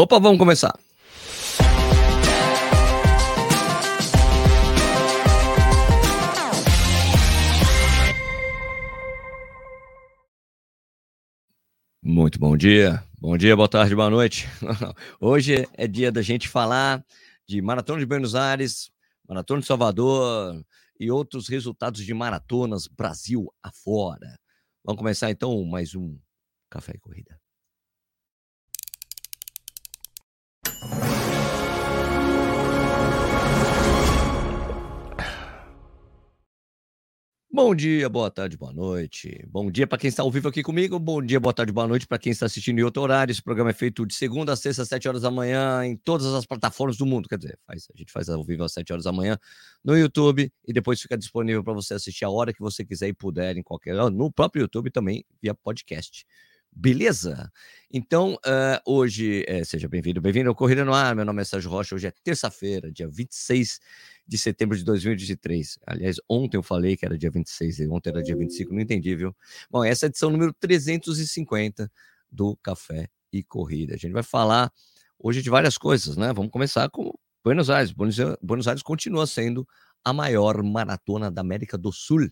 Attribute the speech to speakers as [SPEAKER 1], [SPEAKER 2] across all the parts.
[SPEAKER 1] Opa, vamos começar. Muito bom dia, bom dia, boa tarde, boa noite. Hoje é dia da gente falar de Maratona de Buenos Aires, Maratona de Salvador e outros resultados de maratonas Brasil afora. Vamos começar então mais um Café e Corrida. Bom dia, boa tarde, boa noite. Bom dia para quem está ao vivo aqui comigo. Bom dia, boa tarde, boa noite para quem está assistindo em outro horário. Esse programa é feito de segunda a sexta, às sete horas da manhã, em todas as plataformas do mundo. Quer dizer, faz, a gente faz ao vivo às sete horas da manhã no YouTube e depois fica disponível para você assistir a hora que você quiser e puder, em qualquer no próprio YouTube também, via podcast. Beleza? Então, uh, hoje, é, seja bem-vindo, bem-vindo ao Corrida no Ar. Meu nome é Sérgio Rocha. Hoje é terça-feira, dia 26 de setembro de 2023. Aliás, ontem eu falei que era dia 26, ontem era dia 25, não entendi, viu? Bom, essa é a edição número 350 do Café e Corrida. A gente vai falar hoje de várias coisas, né? Vamos começar com Buenos Aires. Buenos Aires continua sendo a maior maratona da América do Sul,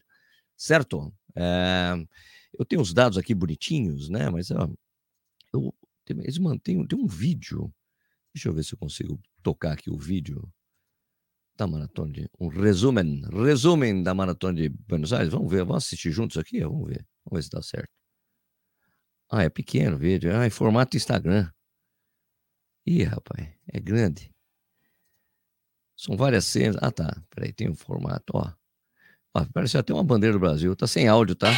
[SPEAKER 1] certo? É eu tenho os dados aqui bonitinhos, né? Mas ó, eu, eles mantêm tem um vídeo. Deixa eu ver se eu consigo tocar aqui o vídeo da maratona de um resumen, resumen da maratona de Buenos Aires. Vamos ver, vamos assistir juntos aqui, vamos ver, vamos ver se dá certo. Ah, é pequeno o vídeo, ah, é formato Instagram. Ih, rapaz, é grande. São várias cenas. Ah, tá. Peraí, tem um formato, ó. ó parece até uma bandeira do Brasil. Tá sem áudio, tá?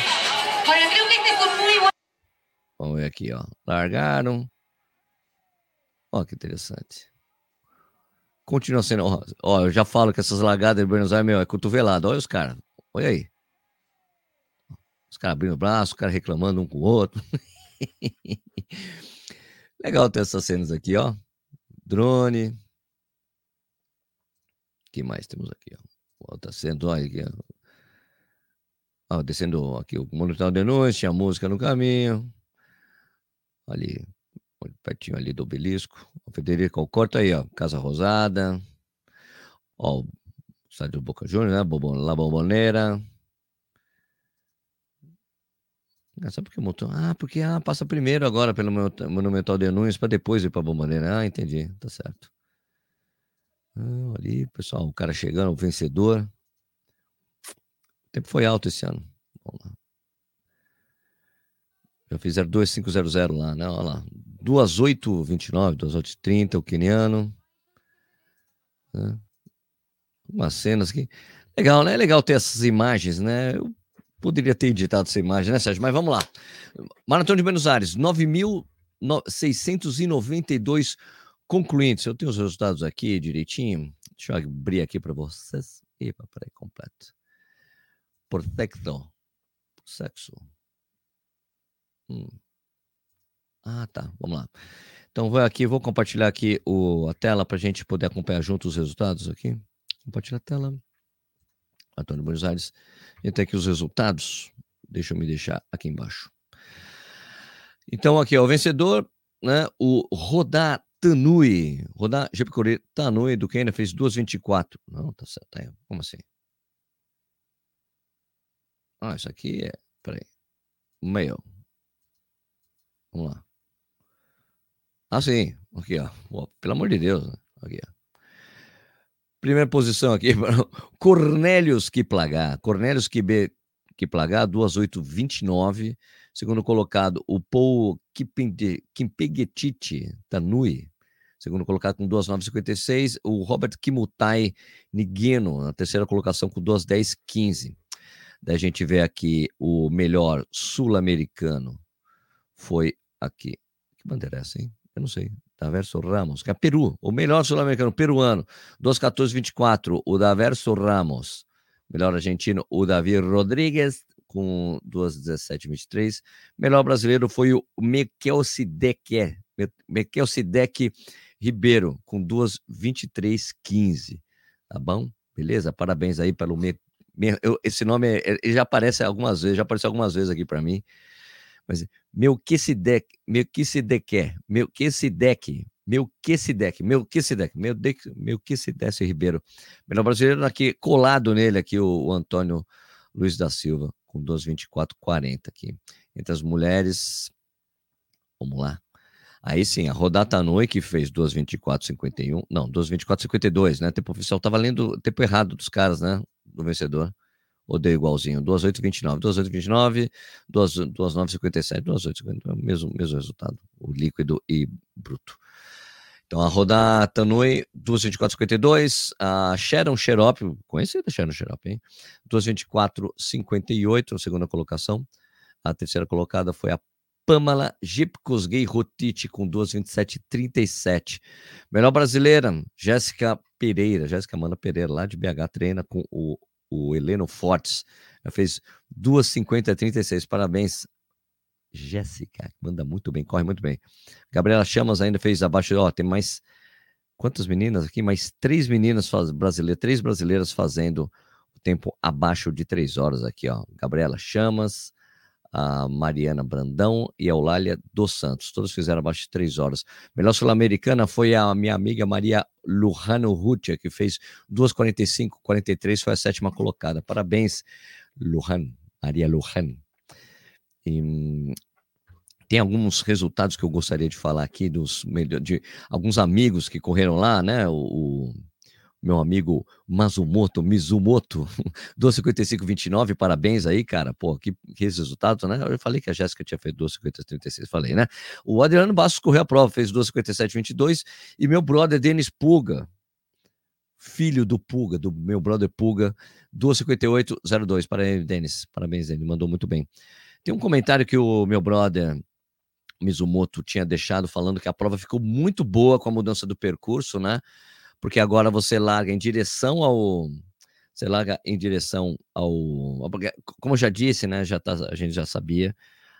[SPEAKER 1] Vamos ver aqui, ó. Largaram. Ó, que interessante. Continua sendo. Ó, ó, eu já falo que essas largadas de Buenos Aires, meu, é cotovelado. Olha os caras. Olha aí. Os caras abrindo o braço, os caras reclamando um com o outro. Legal ter essas cenas aqui, ó. Drone. O que mais temos aqui, ó? Outra cena, olha aqui, ó. descendo aqui o monitor de noite, tinha música no caminho ali, pertinho ali do obelisco. O Federico Corta aí, ó, Casa Rosada. Ó, o estádio Boca Juniors, né? La Bombonera. Ah, sabe por que montou? Ah, porque ah, passa primeiro agora pelo Monumental de Nunes para depois ir para a Bomboneira. Ah, entendi, tá certo. Ah, ali, pessoal, o cara chegando, o vencedor. O tempo foi alto esse ano. Vamos lá. Já fizeram 2500 lá, né? Olha lá. 2829, 2830, o queniano. Né? Umas cenas que. Legal, né? É legal ter essas imagens, né? Eu poderia ter editado essa imagem, né, Sérgio? Mas vamos lá. Maratona de Buenos Aires, 9.692 concluintes. Eu tenho os resultados aqui direitinho. Deixa eu abrir aqui para vocês. Epa, peraí, completo. Perfecto. Sexo. Hum. Ah, tá. Vamos lá. Então, vou aqui, vou compartilhar aqui o, a tela para a gente poder acompanhar junto os resultados aqui. Compartilhar a tela. Antônio Buenos Aires. Gente tem aqui os resultados. Deixa eu me deixar aqui embaixo. Então, aqui é o vencedor, né? O Rodar Tanui. Rodar GP Tanui do Quênia fez 2,24. Não, tá certo. Tá Como assim? Ah, isso aqui é. Peraí. Meio. Vamos lá. Ah, sim. Aqui, ó. Pelo amor de Deus. Né? Aqui, ó. Primeira posição aqui, Cornélios Kiplagar. Cornélios Kiplagar, 2829. Segundo colocado, o Paul Kimpegetiti Tanui. Segundo colocado com 2,956. O Robert Kimutai Nigueno, na terceira colocação com 2,1015. Daí a gente vê aqui o melhor sul-americano foi aqui. Que bandeira é essa, hein? Eu não sei. Daverso Ramos, que é Peru, o melhor sul-americano, peruano, 2,14,24, o Daverso Ramos. Melhor argentino, o Davi Rodrigues, com 2,17,23. Melhor brasileiro foi o Mekelsidek, Mekelsidek Ribeiro, com 2,23,15. Tá bom? Beleza? Parabéns aí pelo me, me, eu, esse nome é, ele já aparece algumas vezes, já apareceu algumas vezes aqui para mim. Mas Melquisedeque, Melquisedeque, Melquisedeque, Melquisedeque, Melquisedeque, Melquisedeque Ribeiro. Melhor brasileiro aqui, colado nele aqui, o, o Antônio Luiz da Silva, com 2,24,40 aqui. Entre as mulheres, vamos lá. Aí sim, a Rodata Noi, que fez 2,24,51, não, 2,24,52, né? Tempo oficial, tava lendo o tempo errado dos caras, né? Do vencedor. Deu igualzinho? 2,829, 2,829, 2,957, 2,859, mesmo, mesmo resultado, o líquido e bruto. Então a Rodá Tanui, 2,24,52, a Sharon Xerop, conhecida Sharon Xerop, hein? 2,24,58, segunda colocação. A terceira colocada foi a Pamela Gipkosgei Rotiti com 2,27,37. Melhor brasileira, Jéssica Pereira, Jéssica Amanda Pereira, lá de BH, treina com o o Heleno Fortes. Fez 2,50-36. Parabéns, Jéssica. Manda muito bem, corre muito bem. Gabriela Chamas ainda fez abaixo. Ó, tem mais. Quantas meninas aqui? Mais três meninas faz... brasileiras, três brasileiras fazendo o tempo abaixo de três horas aqui, ó. Gabriela Chamas, a Mariana Brandão e a Eulália dos Santos. Todos fizeram abaixo de três horas. Melhor sul-americana foi a minha amiga Maria Lujano Rutia, que fez 2,45, 43, foi a sétima colocada. Parabéns, Lujan, Maria Lujan. E, tem alguns resultados que eu gostaria de falar aqui dos de alguns amigos que correram lá, né? O, meu amigo Mazumoto, Mizumoto, 2,55,29, parabéns aí, cara, pô, que, que resultado, né? Eu falei que a Jéssica tinha feito 2,50,36, falei, né? O Adriano Bastos correu a prova, fez 2,57,22, e meu brother Denis Puga, filho do Puga, do meu brother Puga, 2,58,02, parabéns, Denis, parabéns, Denis, mandou muito bem. Tem um comentário que o meu brother Mizumoto tinha deixado falando que a prova ficou muito boa com a mudança do percurso, né? Porque agora você larga em direção ao. Você larga em direção ao. Como eu já disse, né? Já tá, a gente já sabia,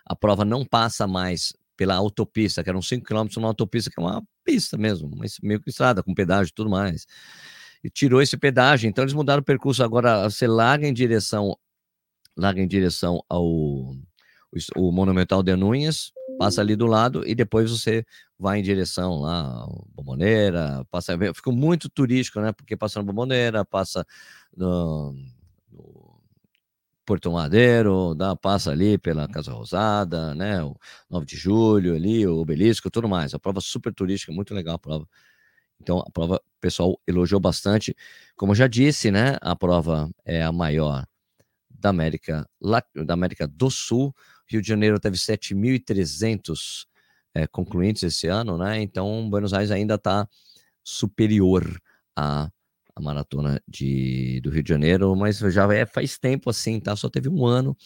[SPEAKER 1] a prova não passa mais pela autopista, que eram 5 km numa autopista, que é uma pista mesmo, mas meio que estrada, com pedágio e tudo mais. E tirou esse pedágio, então eles mudaram o percurso. Agora você larga em direção, larga em direção ao o Monumental de Núñez, passa ali do lado e depois você vai em direção lá, Bomboneira, passa, fica muito turístico, né? Porque passa na Bomboneira, passa no, no Porto Madeiro, dá, passa ali pela Casa Rosada, né? O 9 de Julho ali, o Obelisco, tudo mais. A prova super turística, muito legal a prova. Então, a prova, o pessoal elogiou bastante. Como eu já disse, né? A prova é a maior da América, da América do Sul. Rio de Janeiro teve 7.300 é, concluintes esse ano, né? Então, Buenos Aires ainda está superior à, à maratona de, do Rio de Janeiro, mas já é, faz tempo assim, tá? Só teve um ano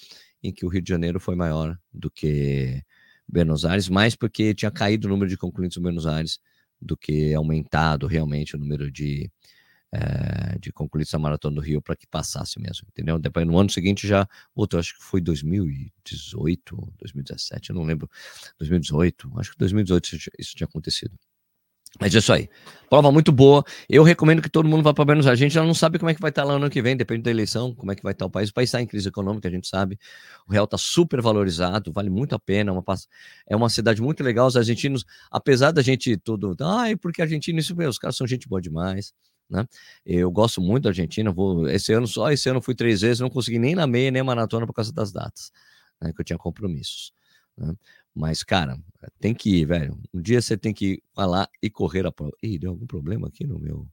[SPEAKER 1] em que o Rio de Janeiro foi maior do que Buenos Aires, mais porque tinha caído o número de concluintes em Buenos Aires do que aumentado realmente o número de, é, de concluir essa maratona do Rio para que passasse mesmo, entendeu? Depois no ano seguinte já outro, acho que foi 2018, 2017, eu não lembro, 2018, acho que 2018 isso tinha acontecido. Mas é isso aí. Prova muito boa. Eu recomendo que todo mundo vá para Aires. A gente já não sabe como é que vai estar tá lá no ano que vem, depende da eleição, como é que vai estar tá o país. O país está em crise econômica, a gente sabe. O real está super valorizado, vale muito a pena. É uma, é uma cidade muito legal. Os argentinos, apesar da gente tudo, ai, porque argentino, isso mesmo, os caras são gente boa demais. Né? Eu gosto muito da Argentina, vou esse ano só esse ano fui três vezes, não consegui nem na meia nem na maratona por causa das datas, né, que eu tinha compromissos. Né? Mas cara, tem que ir, velho. Um dia você tem que ir lá e correr a prova. Ih, deu algum problema aqui no meu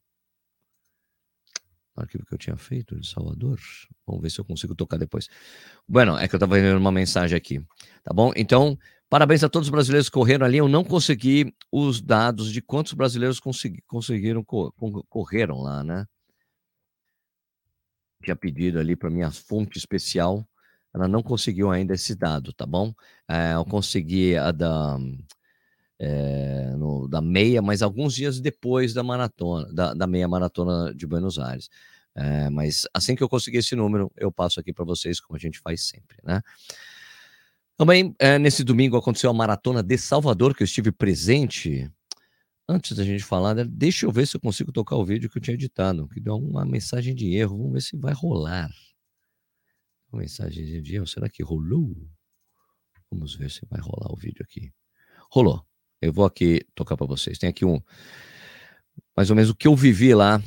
[SPEAKER 1] arquivo que eu tinha feito de Salvador. Vamos ver se eu consigo tocar depois. Bueno, é que eu estava vendo uma mensagem aqui, tá bom? Então Parabéns a todos os brasileiros que correram ali. Eu não consegui os dados de quantos brasileiros consegui, conseguiram correram lá, né? Tinha pedido ali para minha fonte especial, ela não conseguiu ainda esse dado, tá bom? É, eu consegui a da, é, no, da meia, mas alguns dias depois da maratona, da, da meia maratona de Buenos Aires. É, mas assim que eu conseguir esse número, eu passo aqui para vocês, como a gente faz sempre, né? Também, é, nesse domingo, aconteceu a Maratona de Salvador, que eu estive presente. Antes da gente falar, né, deixa eu ver se eu consigo tocar o vídeo que eu tinha editado, que deu uma mensagem de erro. Vamos ver se vai rolar. Uma mensagem de erro, será que rolou? Vamos ver se vai rolar o vídeo aqui. Rolou. Eu vou aqui tocar para vocês. Tem aqui um, mais ou menos o que eu vivi lá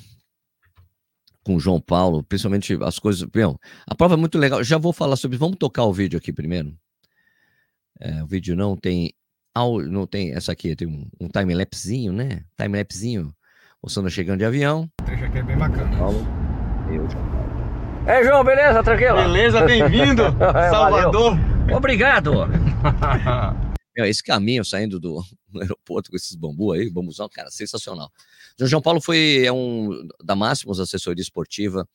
[SPEAKER 1] com o João Paulo, principalmente as coisas. Bem, a prova é muito legal. Já vou falar sobre. Vamos tocar o vídeo aqui primeiro. É, o vídeo não tem. Não tem. Essa aqui tem um, um time-lapsezinho, né? Time-lapsezinho. Mostrando chegando de avião.
[SPEAKER 2] O trecho aqui é bem bacana.
[SPEAKER 1] Paulo, eu, João Paulo. É, João, beleza? Tranquilo?
[SPEAKER 2] Beleza, bem-vindo, Salvador.
[SPEAKER 1] Obrigado. esse caminho saindo do, aeroporto com esses bambu aí, bambuzão, cara, sensacional. O João Paulo foi é um da Máximos Assessoria Esportiva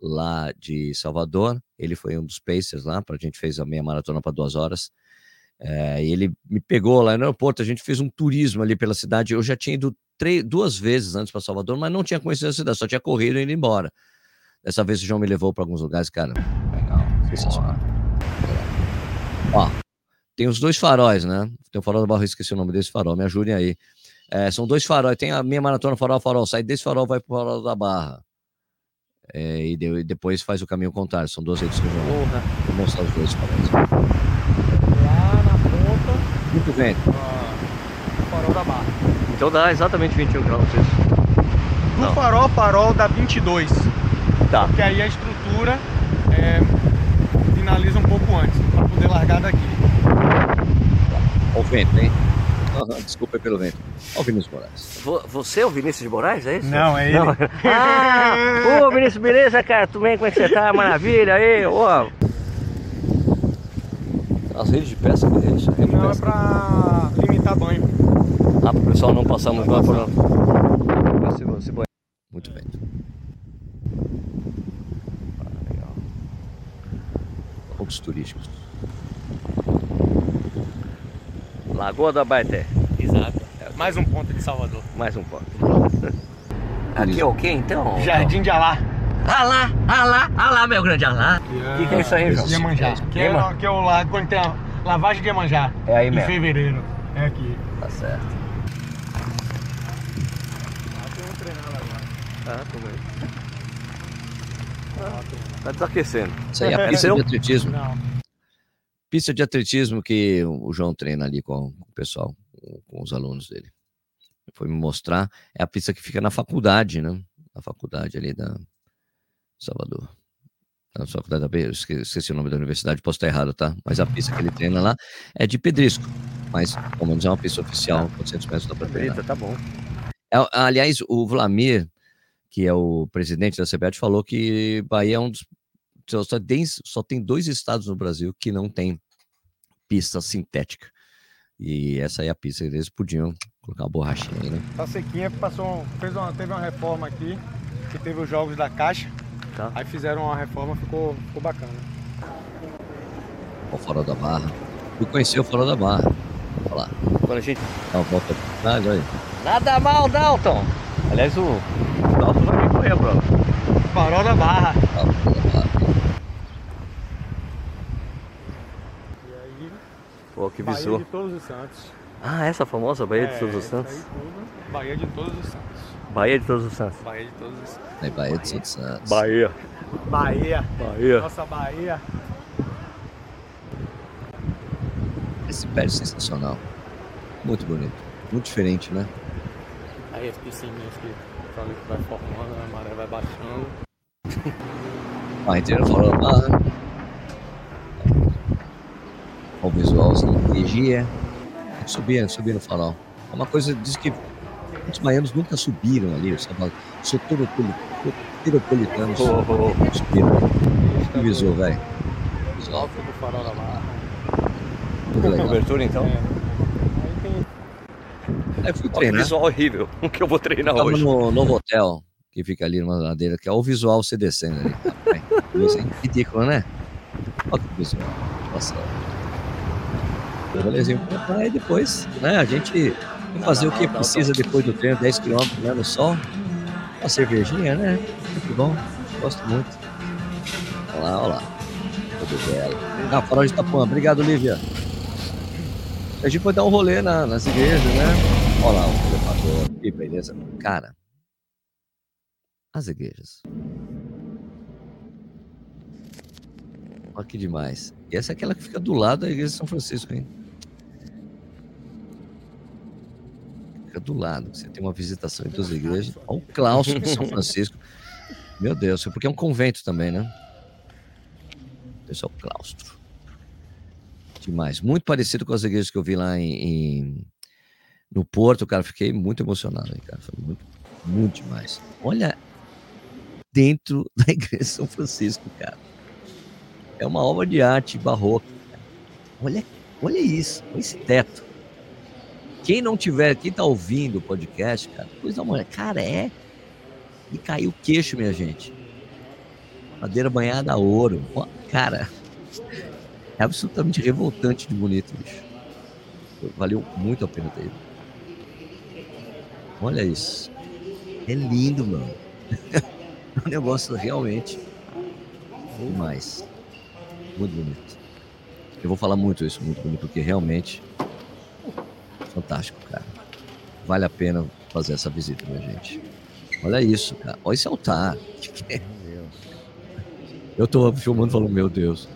[SPEAKER 1] lá de Salvador. Ele foi um dos Pacers lá, para a gente fez a meia maratona para duas horas. É, e ele me pegou lá no aeroporto, a gente fez um turismo ali pela cidade. Eu já tinha ido três, duas vezes antes para Salvador, mas não tinha conhecido a cidade, só tinha corrido e ido embora. Dessa vez o João me levou para alguns lugares, cara. Legal, sensacional. Ó, tem os dois faróis, né? Tem o farol da Barra, esqueci o nome desse farol, me ajudem aí. É, são dois faróis, tem a minha maratona farol farol, sai desse farol, vai pro farol da Barra. É, e, de, e, depois faz o caminho contrário, são duas redes que eu vou mostrar os dois faróis.
[SPEAKER 2] Lá na ponta.
[SPEAKER 1] Muito bem.
[SPEAKER 2] o farol da Barra.
[SPEAKER 1] Então dá exatamente 21 km isso.
[SPEAKER 2] Do Não. farol, farol dá 22.
[SPEAKER 1] Tá.
[SPEAKER 2] Porque aí a estrutura é, finaliza um pouco antes, para poder largar daqui.
[SPEAKER 1] Olha o vento, hein? Uhum, desculpa pelo vento. Olha o Vinícius Moraes. Você é o Vinícius de Moraes, é isso?
[SPEAKER 2] Não, é ele. Não.
[SPEAKER 1] ah! Ô, Vinícius, beleza, cara? Tudo bem? Como é que você tá? Maravilha aí, ó. As redes de pesca, que é isso?
[SPEAKER 2] Rede não, é pra limitar banho.
[SPEAKER 1] Ah, pro pessoal não passar muito lá por... Muito bem. Ah, legal. Pontos turísticos. Lagoa do Abaeté.
[SPEAKER 2] Exato. Mais um ponto de Salvador.
[SPEAKER 1] Mais um ponto. Aqui é o que então?
[SPEAKER 2] Jardim de Alá.
[SPEAKER 1] Alá, Alá, Alá, meu grande Alá. O que, que, é isso aí, João?
[SPEAKER 2] Iemanjá. Que é, que é o lago quando tem a lavagem de Iemanjá.
[SPEAKER 1] É aí
[SPEAKER 2] mesmo. Em fevereiro. É aqui.
[SPEAKER 1] Tá certo.
[SPEAKER 2] Ah, tem um treinado agora.
[SPEAKER 1] Ah, tô vendo. Ah, tá desaquecendo. Isso aí é a pista de atletismo. Não pista de atletismo que o João treina ali com, o pessoal, com os alunos dele. Foi me mostrar, é a pista que fica na faculdade, né? Na faculdade ali da Salvador. Na faculdade da B, esqueci o nome da universidade, posso estar errado, tá? Mas a pista que ele treina lá é de pedrisco. Mas, pelo menos é uma pista oficial, 400 metros da treinar.
[SPEAKER 2] Tá bom.
[SPEAKER 1] É, aliás, o Vlamir, que é o presidente da CBAT, falou que Bahia é um dos só tem, só tem dois estados no Brasil que não tem pista sintética. E essa aí é a pista que eles podiam colocar uma borrachinha aí, né?
[SPEAKER 2] Tá sequinha, passou, fez uma, teve uma reforma aqui, que teve os jogos da caixa. Tá. Aí fizeram uma reforma, ficou, ficou bacana.
[SPEAKER 1] O farol da barra. Eu conheci o farol da barra. Olha lá. Quando a gente dá uma volta olha aí. Nada mal, Dalton! Aliás, o Dalton vai correr, bro.
[SPEAKER 2] Farol da barra. Farol da barra.
[SPEAKER 1] Pô, que
[SPEAKER 2] Bahia de Todos os Santos.
[SPEAKER 1] Ah, essa famosa Bahia é, de Todos os Santos?
[SPEAKER 2] Tudo, Bahia de Todos os Santos.
[SPEAKER 1] Bahia de Todos os Santos.
[SPEAKER 2] Bahia de Todos os Santos.
[SPEAKER 1] É Bahia de Todos os Santos.
[SPEAKER 2] Bahia. Bahia.
[SPEAKER 1] Bahia.
[SPEAKER 2] Nossa Bahia.
[SPEAKER 1] Esse prédio é sensacional. Muito bonito. Muito diferente, né?
[SPEAKER 2] Aí as piscininhas que falei que vai formando, a maré vai baixando.
[SPEAKER 1] A inteira falou, ah, o visualzinho, energia. Subia, subia no farol. É uma coisa, diz que os baianos nunca subiram ali, sabe? Soteropolitanos oh, oh, oh. subiram. Que visual, velho.
[SPEAKER 2] Visual. do farol da barra.
[SPEAKER 1] Muito legal. Cobertura, então? É. Aí fui treinar. visual horrível, o que eu vou treinar eu hoje. no novo hotel, que fica ali numa ladeira, que é o visual se descendo ali. Ridículo, né? Olha que visual. Nossa rolezinho pra praia e depois, né, a gente fazer o que precisa depois do treino, 10 km né, no sol. Uma cervejinha, né? Muito bom, gosto muito. Olha lá, olha lá. Tudo belo. Ah, farol de Itapuã. Obrigado, Lívia. A gente foi dar um rolê na, nas igrejas, né? Olha lá o elevador. Que beleza. Cara, as igrejas. Olha que demais. E essa é aquela que fica do lado da igreja de São Francisco, hein? Do lado. Você tem uma visitação em duas igrejas. Olha o claustro de São Francisco. Meu Deus, porque é um convento também, né? Esse é o claustro. Demais. Muito parecido com as igrejas que eu vi lá em, em no Porto, cara. Fiquei muito emocionado, hein, cara. Foi muito, muito demais. Olha dentro da igreja de São Francisco, cara. É uma obra de arte barroca. Cara. Olha, olha isso, olha esse teto. Quem não tiver, quem tá ouvindo o podcast, cara, dá uma olhada. Cara, é. E caiu o queixo, minha gente. Madeira banhada a ouro. Cara, é absolutamente revoltante de bonito, bicho. Valeu muito a pena ter. Olha isso. É lindo, mano. um negócio realmente demais. Muito bonito. Eu vou falar muito isso, muito bonito, porque realmente fantástico, cara. Vale a pena fazer essa visita, minha gente. Olha isso, cara. Olha esse altar. Eu tô filmando e falando, meu Deus.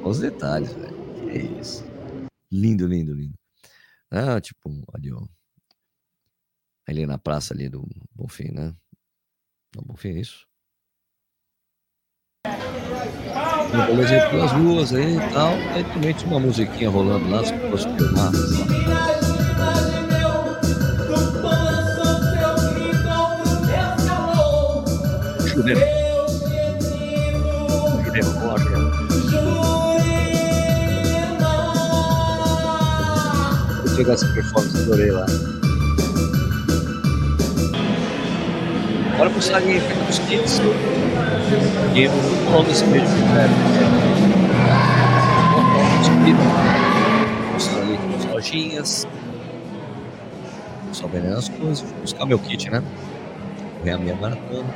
[SPEAKER 1] Olha os detalhes, velho. Que isso. Lindo, lindo, lindo. Ah, tipo, ali, ó. Ali na praça ali do Bonfim, né? Não, Bonfim é isso? Um rolezinho pelas ruas aí e tal. Aí também tinha uma musiquinha rolando lá, se fosse filmar. Chuveiro. Que demora. Vou pegar essa performance, adorei lá. Bora pro aqui dos kits. E eu vou falar desse vídeo primeiro. Mostrar ali as lojinhas. Só vendendo as coisas. Vou buscar meu kit, né? Correr a minha maratona.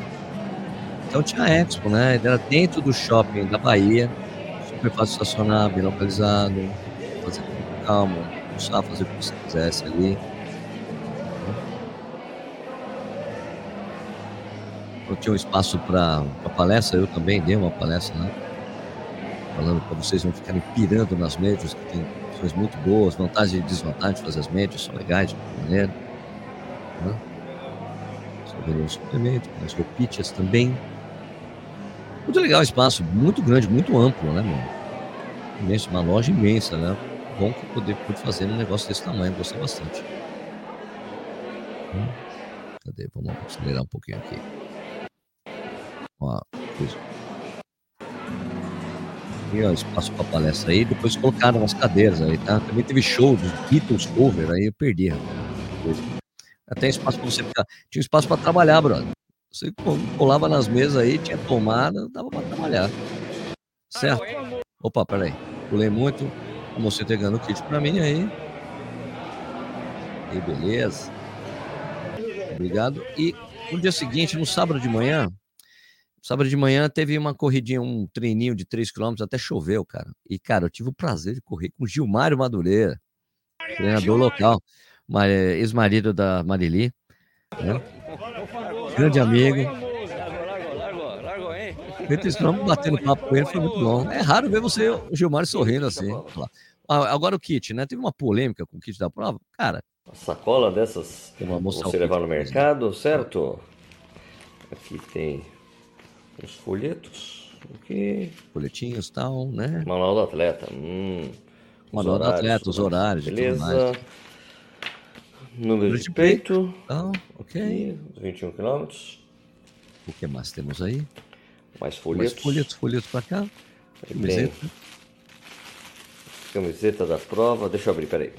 [SPEAKER 1] Então tinha a Expo, né? Era dentro do shopping da Bahia. Super fácil estacionar, bem localizado. Fazer com calma. Almoçar, fazer o que você quisesse ali. Eu tinha um espaço para palestra, eu também dei uma palestra lá, falando para vocês não ficarem pirando nas médias, que tem opções muito boas, vantagens e desvantagens de fazer as médias, são legais de maneira. Né? Sobre os suplementos, as roupitas também. Muito legal o espaço, muito grande, muito amplo, né, mano? Imenso, uma loja imensa, né? Bom que poder pude fazer um negócio desse tamanho, gostei bastante. Hum. Cadê? Vamos acelerar um pouquinho aqui uma coisa. Espaço para palestra aí. Depois colocaram umas cadeiras aí, tá? Também teve show dos Beatles cover, aí eu perdi. Até espaço para você ficar. Tinha espaço para trabalhar, brother. Você colava nas mesas aí, tinha tomada, dava para trabalhar. Certo? Opa, peraí. Pulei muito. A moça entregando o kit para mim aí. E beleza. Obrigado. E no dia seguinte, no sábado de manhã, Sábado de manhã teve uma corridinha, um treininho de 3 km, até choveu, cara. E, cara, eu tive o prazer de correr com o Gilmário Madureira, treinador local, ex-marido da Marili. Né? Grande amigo. Feito km batendo papo com ele, foi muito bom. É raro ver você, o Gilmário, sorrindo assim. Ah, agora o kit, né? Teve uma polêmica com o kit da prova. Cara.
[SPEAKER 3] Uma sacola dessas você levar no mercado, certo? Aqui tem os folhetos.
[SPEAKER 1] Okay. Folhetinhos e tal, né?
[SPEAKER 3] Manual do atleta. Hum,
[SPEAKER 1] Manual do atleta, os horários.
[SPEAKER 3] Beleza. Número de peito.
[SPEAKER 1] Então, ok.
[SPEAKER 3] 21 quilômetros.
[SPEAKER 1] O que mais temos aí?
[SPEAKER 3] Mais folhetos.
[SPEAKER 1] Mais folhetos, folhetos para cá. Camiseta.
[SPEAKER 3] Camiseta da prova. Deixa eu abrir, peraí.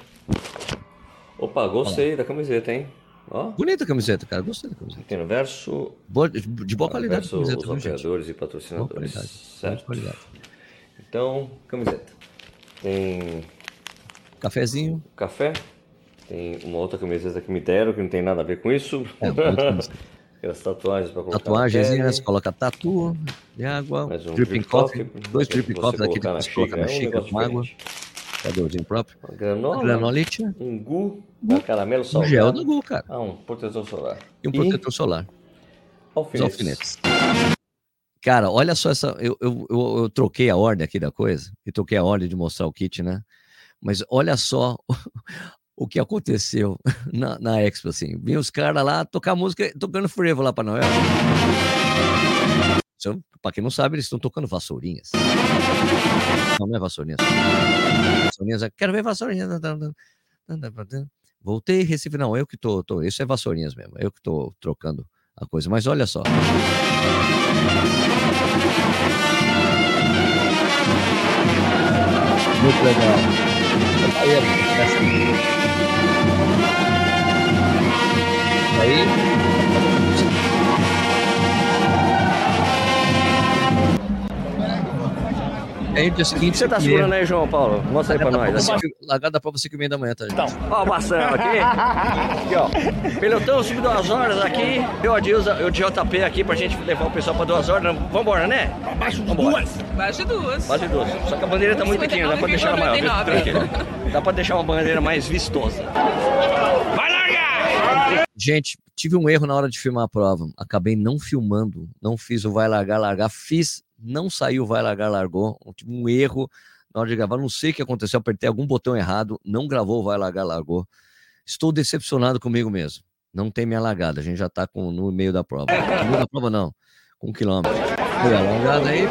[SPEAKER 3] Opa, gostei da camiseta, hein?
[SPEAKER 1] Ó. Bonita a camiseta, cara. Gostei da camiseta.
[SPEAKER 3] Tem no verso.
[SPEAKER 1] Boa, de boa qualidade.
[SPEAKER 3] Verso camiseta, os apoiadores e patrocinadores. Boa certo. Boa qualidade. Então, camiseta. Tem.
[SPEAKER 1] Cafezinho.
[SPEAKER 3] Café. Tem uma outra camiseta que me deram, que não tem nada a ver com isso. É, Aquelas tatuagens para colocar.
[SPEAKER 1] Tatuagens, né? Você coloca tatu de água, um dripping coffee, coffee, dois dripping coffee daqui que você coloca na xícara com água. Cadê o próprio?
[SPEAKER 3] Granola.
[SPEAKER 1] Granolite.
[SPEAKER 3] Um gu. Um caramelo salgado.
[SPEAKER 1] Um gel do gu, cara.
[SPEAKER 3] Ah, um protetor solar.
[SPEAKER 1] E um e... protetor solar.
[SPEAKER 3] Alfinetes.
[SPEAKER 1] Alfinetes. Cara, olha só essa. Eu, eu, eu, eu, troquei a ordem aqui da coisa. E troquei a ordem de mostrar o kit, né? Mas olha só o que aconteceu na, na Expo, assim. Vinha os caras lá tocar música, tocando frevo lá para Noel. Para quem não sabe, eles estão tocando vassourinhas. Não, não é vassourinhas. Vassourinhas, é, quero ver vassourinhas. Voltei, Recife, não, eu que tô, tô, isso é vassourinhas mesmo, eu que tô trocando a coisa, mas olha só. Muito legal. Aí, dia seguinte. O que
[SPEAKER 3] você tá segurando aí, João Paulo? Mostra aí pra nós.
[SPEAKER 1] Largada pra você comer da manhã, tá?
[SPEAKER 3] Então, ó o Marcelo aqui. aqui, ó. Pelotão, subiu duas horas aqui. Eu, Adilza, eu de JP aqui pra gente levar o pessoal pra duas horas. Vambora, né?
[SPEAKER 4] Abaixo de duas. Abaixo de duas.
[SPEAKER 3] Abaixo de duas. Só que a bandeira tá muito pequena, dá pra deixar ela maior. Tranquilo. Dá pra deixar uma bandeira mais vistosa.
[SPEAKER 4] Vai largar!
[SPEAKER 1] Gente, tive um erro na hora de filmar a prova. Acabei não filmando. Não fiz o vai largar, largar. Fiz não saiu, vai largar, largou. Um erro na hora de gravar. Não sei o que aconteceu, apertei algum botão errado, não gravou, vai largar, largou. Estou decepcionado comigo mesmo. Não tem minha largada, a gente já está no meio da prova. No meio da prova, não, com um quilômetro. Foi a largada aí.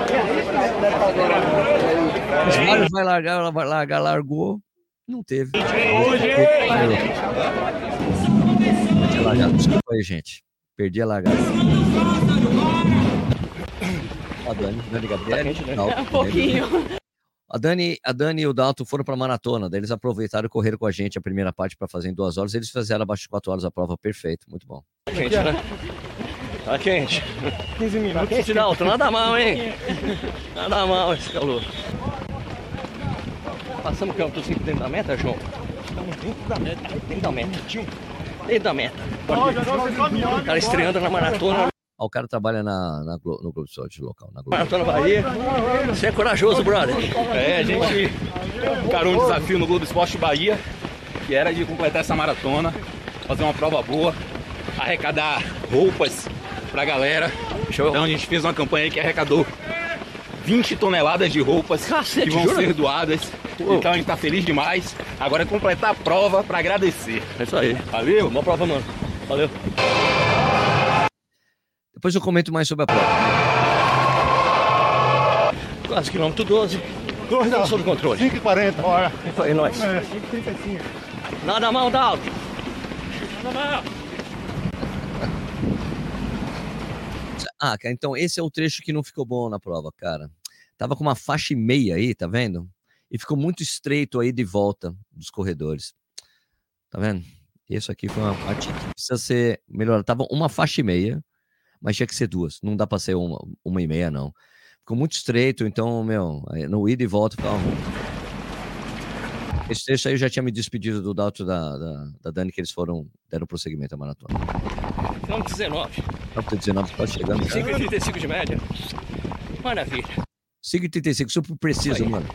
[SPEAKER 1] Os vários vai largar, vai largar, largou. Não teve. Desculpa aí, gente. Perdi a largada. A Dani, Dani Gabriel. Tá né?
[SPEAKER 4] um pouquinho.
[SPEAKER 1] A Dani, a Dani e o Dalton foram para maratona, daí eles aproveitaram e correram com a gente a primeira parte para fazer em duas horas. Eles fizeram abaixo de quatro horas a prova, perfeito, muito bom.
[SPEAKER 3] Tá quente, né? Tá quente. 15 minutos. Tá quente, Dalton, nada mal, hein? Nada mal esse calor. Passamos o campo 5 dentro da meta, João?
[SPEAKER 2] Estamos dentro da meta.
[SPEAKER 3] Dentro da meta. Dentro da meta. O cara estreando na maratona.
[SPEAKER 1] Ah, o cara trabalha na, na no Globo Esporte local. Na Globo.
[SPEAKER 3] Maratona Bahia. Você é corajoso, brother.
[SPEAKER 5] É, a gente encarou um desafio no Globo Esporte Bahia, que era de completar essa maratona, fazer uma prova boa, arrecadar roupas pra galera. Então a gente fez uma campanha aí que arrecadou 20 toneladas de roupas
[SPEAKER 3] Cacete,
[SPEAKER 5] que vão
[SPEAKER 3] jura?
[SPEAKER 5] ser doadas. Então a gente tá feliz demais. Agora é completar a prova pra agradecer.
[SPEAKER 3] É isso aí.
[SPEAKER 5] Valeu?
[SPEAKER 3] Boa prova, mano. Valeu.
[SPEAKER 1] Depois eu comento mais sobre a prova.
[SPEAKER 3] Quase quilômetro 12.
[SPEAKER 2] 2
[SPEAKER 3] Não sob controle.
[SPEAKER 2] 5 e 40, bora.
[SPEAKER 3] Isso aí, nós.
[SPEAKER 2] É, 5 e 35.
[SPEAKER 3] Nada mal, Dalton. Nada mal.
[SPEAKER 1] Ah, cara, então esse é o trecho que não ficou bom na prova, cara. Tava com uma faixa e meia aí, tá vendo? E ficou muito estreito aí de volta dos corredores. Tá vendo? Isso aqui foi uma parte que precisa ser melhorada. Tava uma faixa e meia, mas tinha que ser duas. Não dá pra ser uma, uma e meia, não. Ficou muito estreito, então, meu, no ida e volta ficava ruim. Esse trecho aí eu já tinha me despedido do Dalton da, da, da Dani, que eles foram, deram prosseguimento à maratona.
[SPEAKER 3] Quilômetro 19.
[SPEAKER 1] Dalton 19 quase chegando.
[SPEAKER 3] 5,35 de média. Maravilha.
[SPEAKER 1] 5,35, super preciso,
[SPEAKER 3] Aí.
[SPEAKER 1] mano.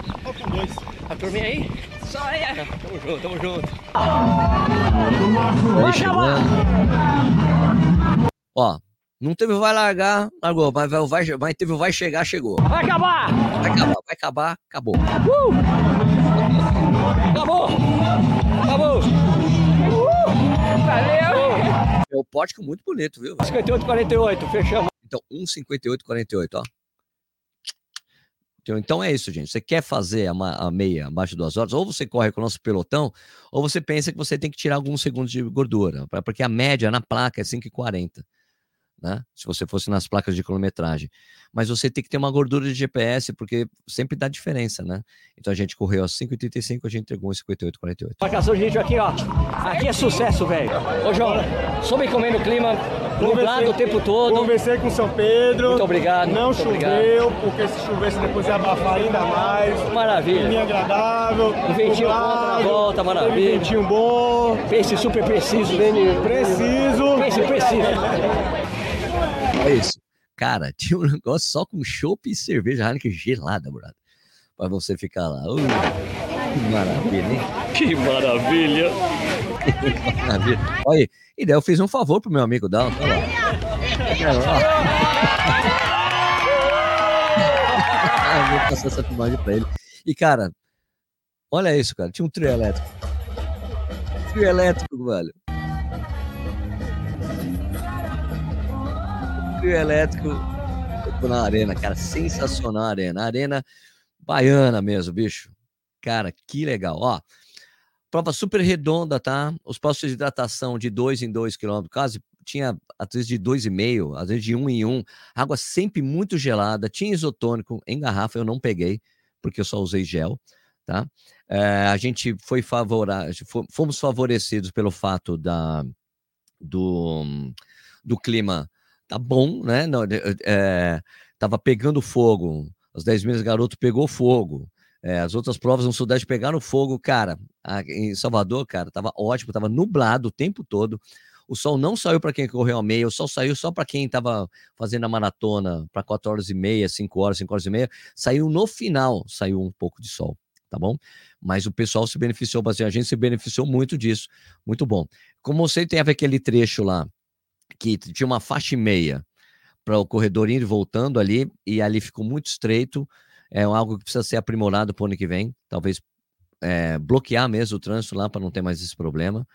[SPEAKER 3] A turminha aí? Só aí. Tamo junto, tamo junto.
[SPEAKER 1] Aí chegando. Ó, não teve o vai largar, largou. Mas vai, teve o vai chegar, chegou.
[SPEAKER 3] Vai acabar!
[SPEAKER 1] Vai acabar, vai acabar, acabou.
[SPEAKER 3] Acabou! Acabou! Valeu!
[SPEAKER 1] É o pótico muito bonito, viu?
[SPEAKER 3] 58, 48, fechamos.
[SPEAKER 1] Então, 1,58,48, ó. Então, então é isso, gente. Você quer fazer a, a meia abaixo de duas horas, ou você corre com o nosso pelotão, ou você pensa que você tem que tirar alguns segundos de gordura, pra- porque a média na placa é 5,40, né? Se você fosse nas placas de cronometragem. Mas você tem que ter uma gordura de GPS, porque sempre dá diferença, né? Então a gente correu a 5,85, a gente entregou um 58,48.
[SPEAKER 3] Marcação de vídeo aqui, ó. Aqui é sucesso, velho. Ô, João, soube comer no clima nublado o tempo todo.
[SPEAKER 2] Conversei com o São Pedro.
[SPEAKER 3] Muito obrigado,
[SPEAKER 2] Não
[SPEAKER 3] muito
[SPEAKER 2] choveu, porque se chovesse depois ia abafar ainda mais.
[SPEAKER 3] Maravilha.
[SPEAKER 2] Clima agradável.
[SPEAKER 3] Um ventinho bom volta, maravilha.
[SPEAKER 2] ventinho bom.
[SPEAKER 3] Pense super preciso, né?
[SPEAKER 2] Preciso.
[SPEAKER 3] Pense preciso.
[SPEAKER 1] Olha isso. Cara, tinha um negócio só com chopp e cerveja Heineken gelada, brother. Pra você ficar lá. Uh, que maravilha, hein?
[SPEAKER 3] Que maravilha.
[SPEAKER 1] Maravilha. Olha aí. E daí eu fiz um favor pro meu amigo Dalton. Olha lá. Olha lá. Vou passar essa filmagem pra ele. E, cara, olha isso, cara. Tinha um trio elétrico. trio elétrico, velho. Trio elétrico na arena, cara. Sensacional a arena. Arena baiana mesmo, bicho. Cara, que legal. Ó, prova super redonda, tá? Os postos de hidratação de 2 em 2 quilômetros, quase tinha às vezes de 2,5, às vezes de 1 um em 1. Um. Água sempre muito gelada, tinha isotônico em garrafa, eu não peguei, porque eu só usei gel, tá? É, a gente foi favorável, fomos favorecidos pelo fato da, do, do clima tá bom, né? Não, é, tava pegando fogo, as 10 milhas garoto pegou fogo. É, as outras provas no Sudeste pegaram fogo, cara. A, em Salvador, cara, tava ótimo, tava nublado o tempo todo. O sol não saiu para quem correu ao meio, o sol saiu só para quem estava fazendo a maratona para 4 horas e meia, 5 horas, 5 horas e meia. Saiu no final, saiu um pouco de sol, tá bom? Mas o pessoal se beneficiou bastante, a gente se beneficiou muito disso, muito bom. Como você teve aquele trecho lá, que tinha uma faixa e meia para o corredor indo e voltando ali, e ali ficou muito estreito. É algo que precisa ser aprimorado para o ano que vem. Talvez é, bloquear mesmo o trânsito lá para não ter mais esse problema.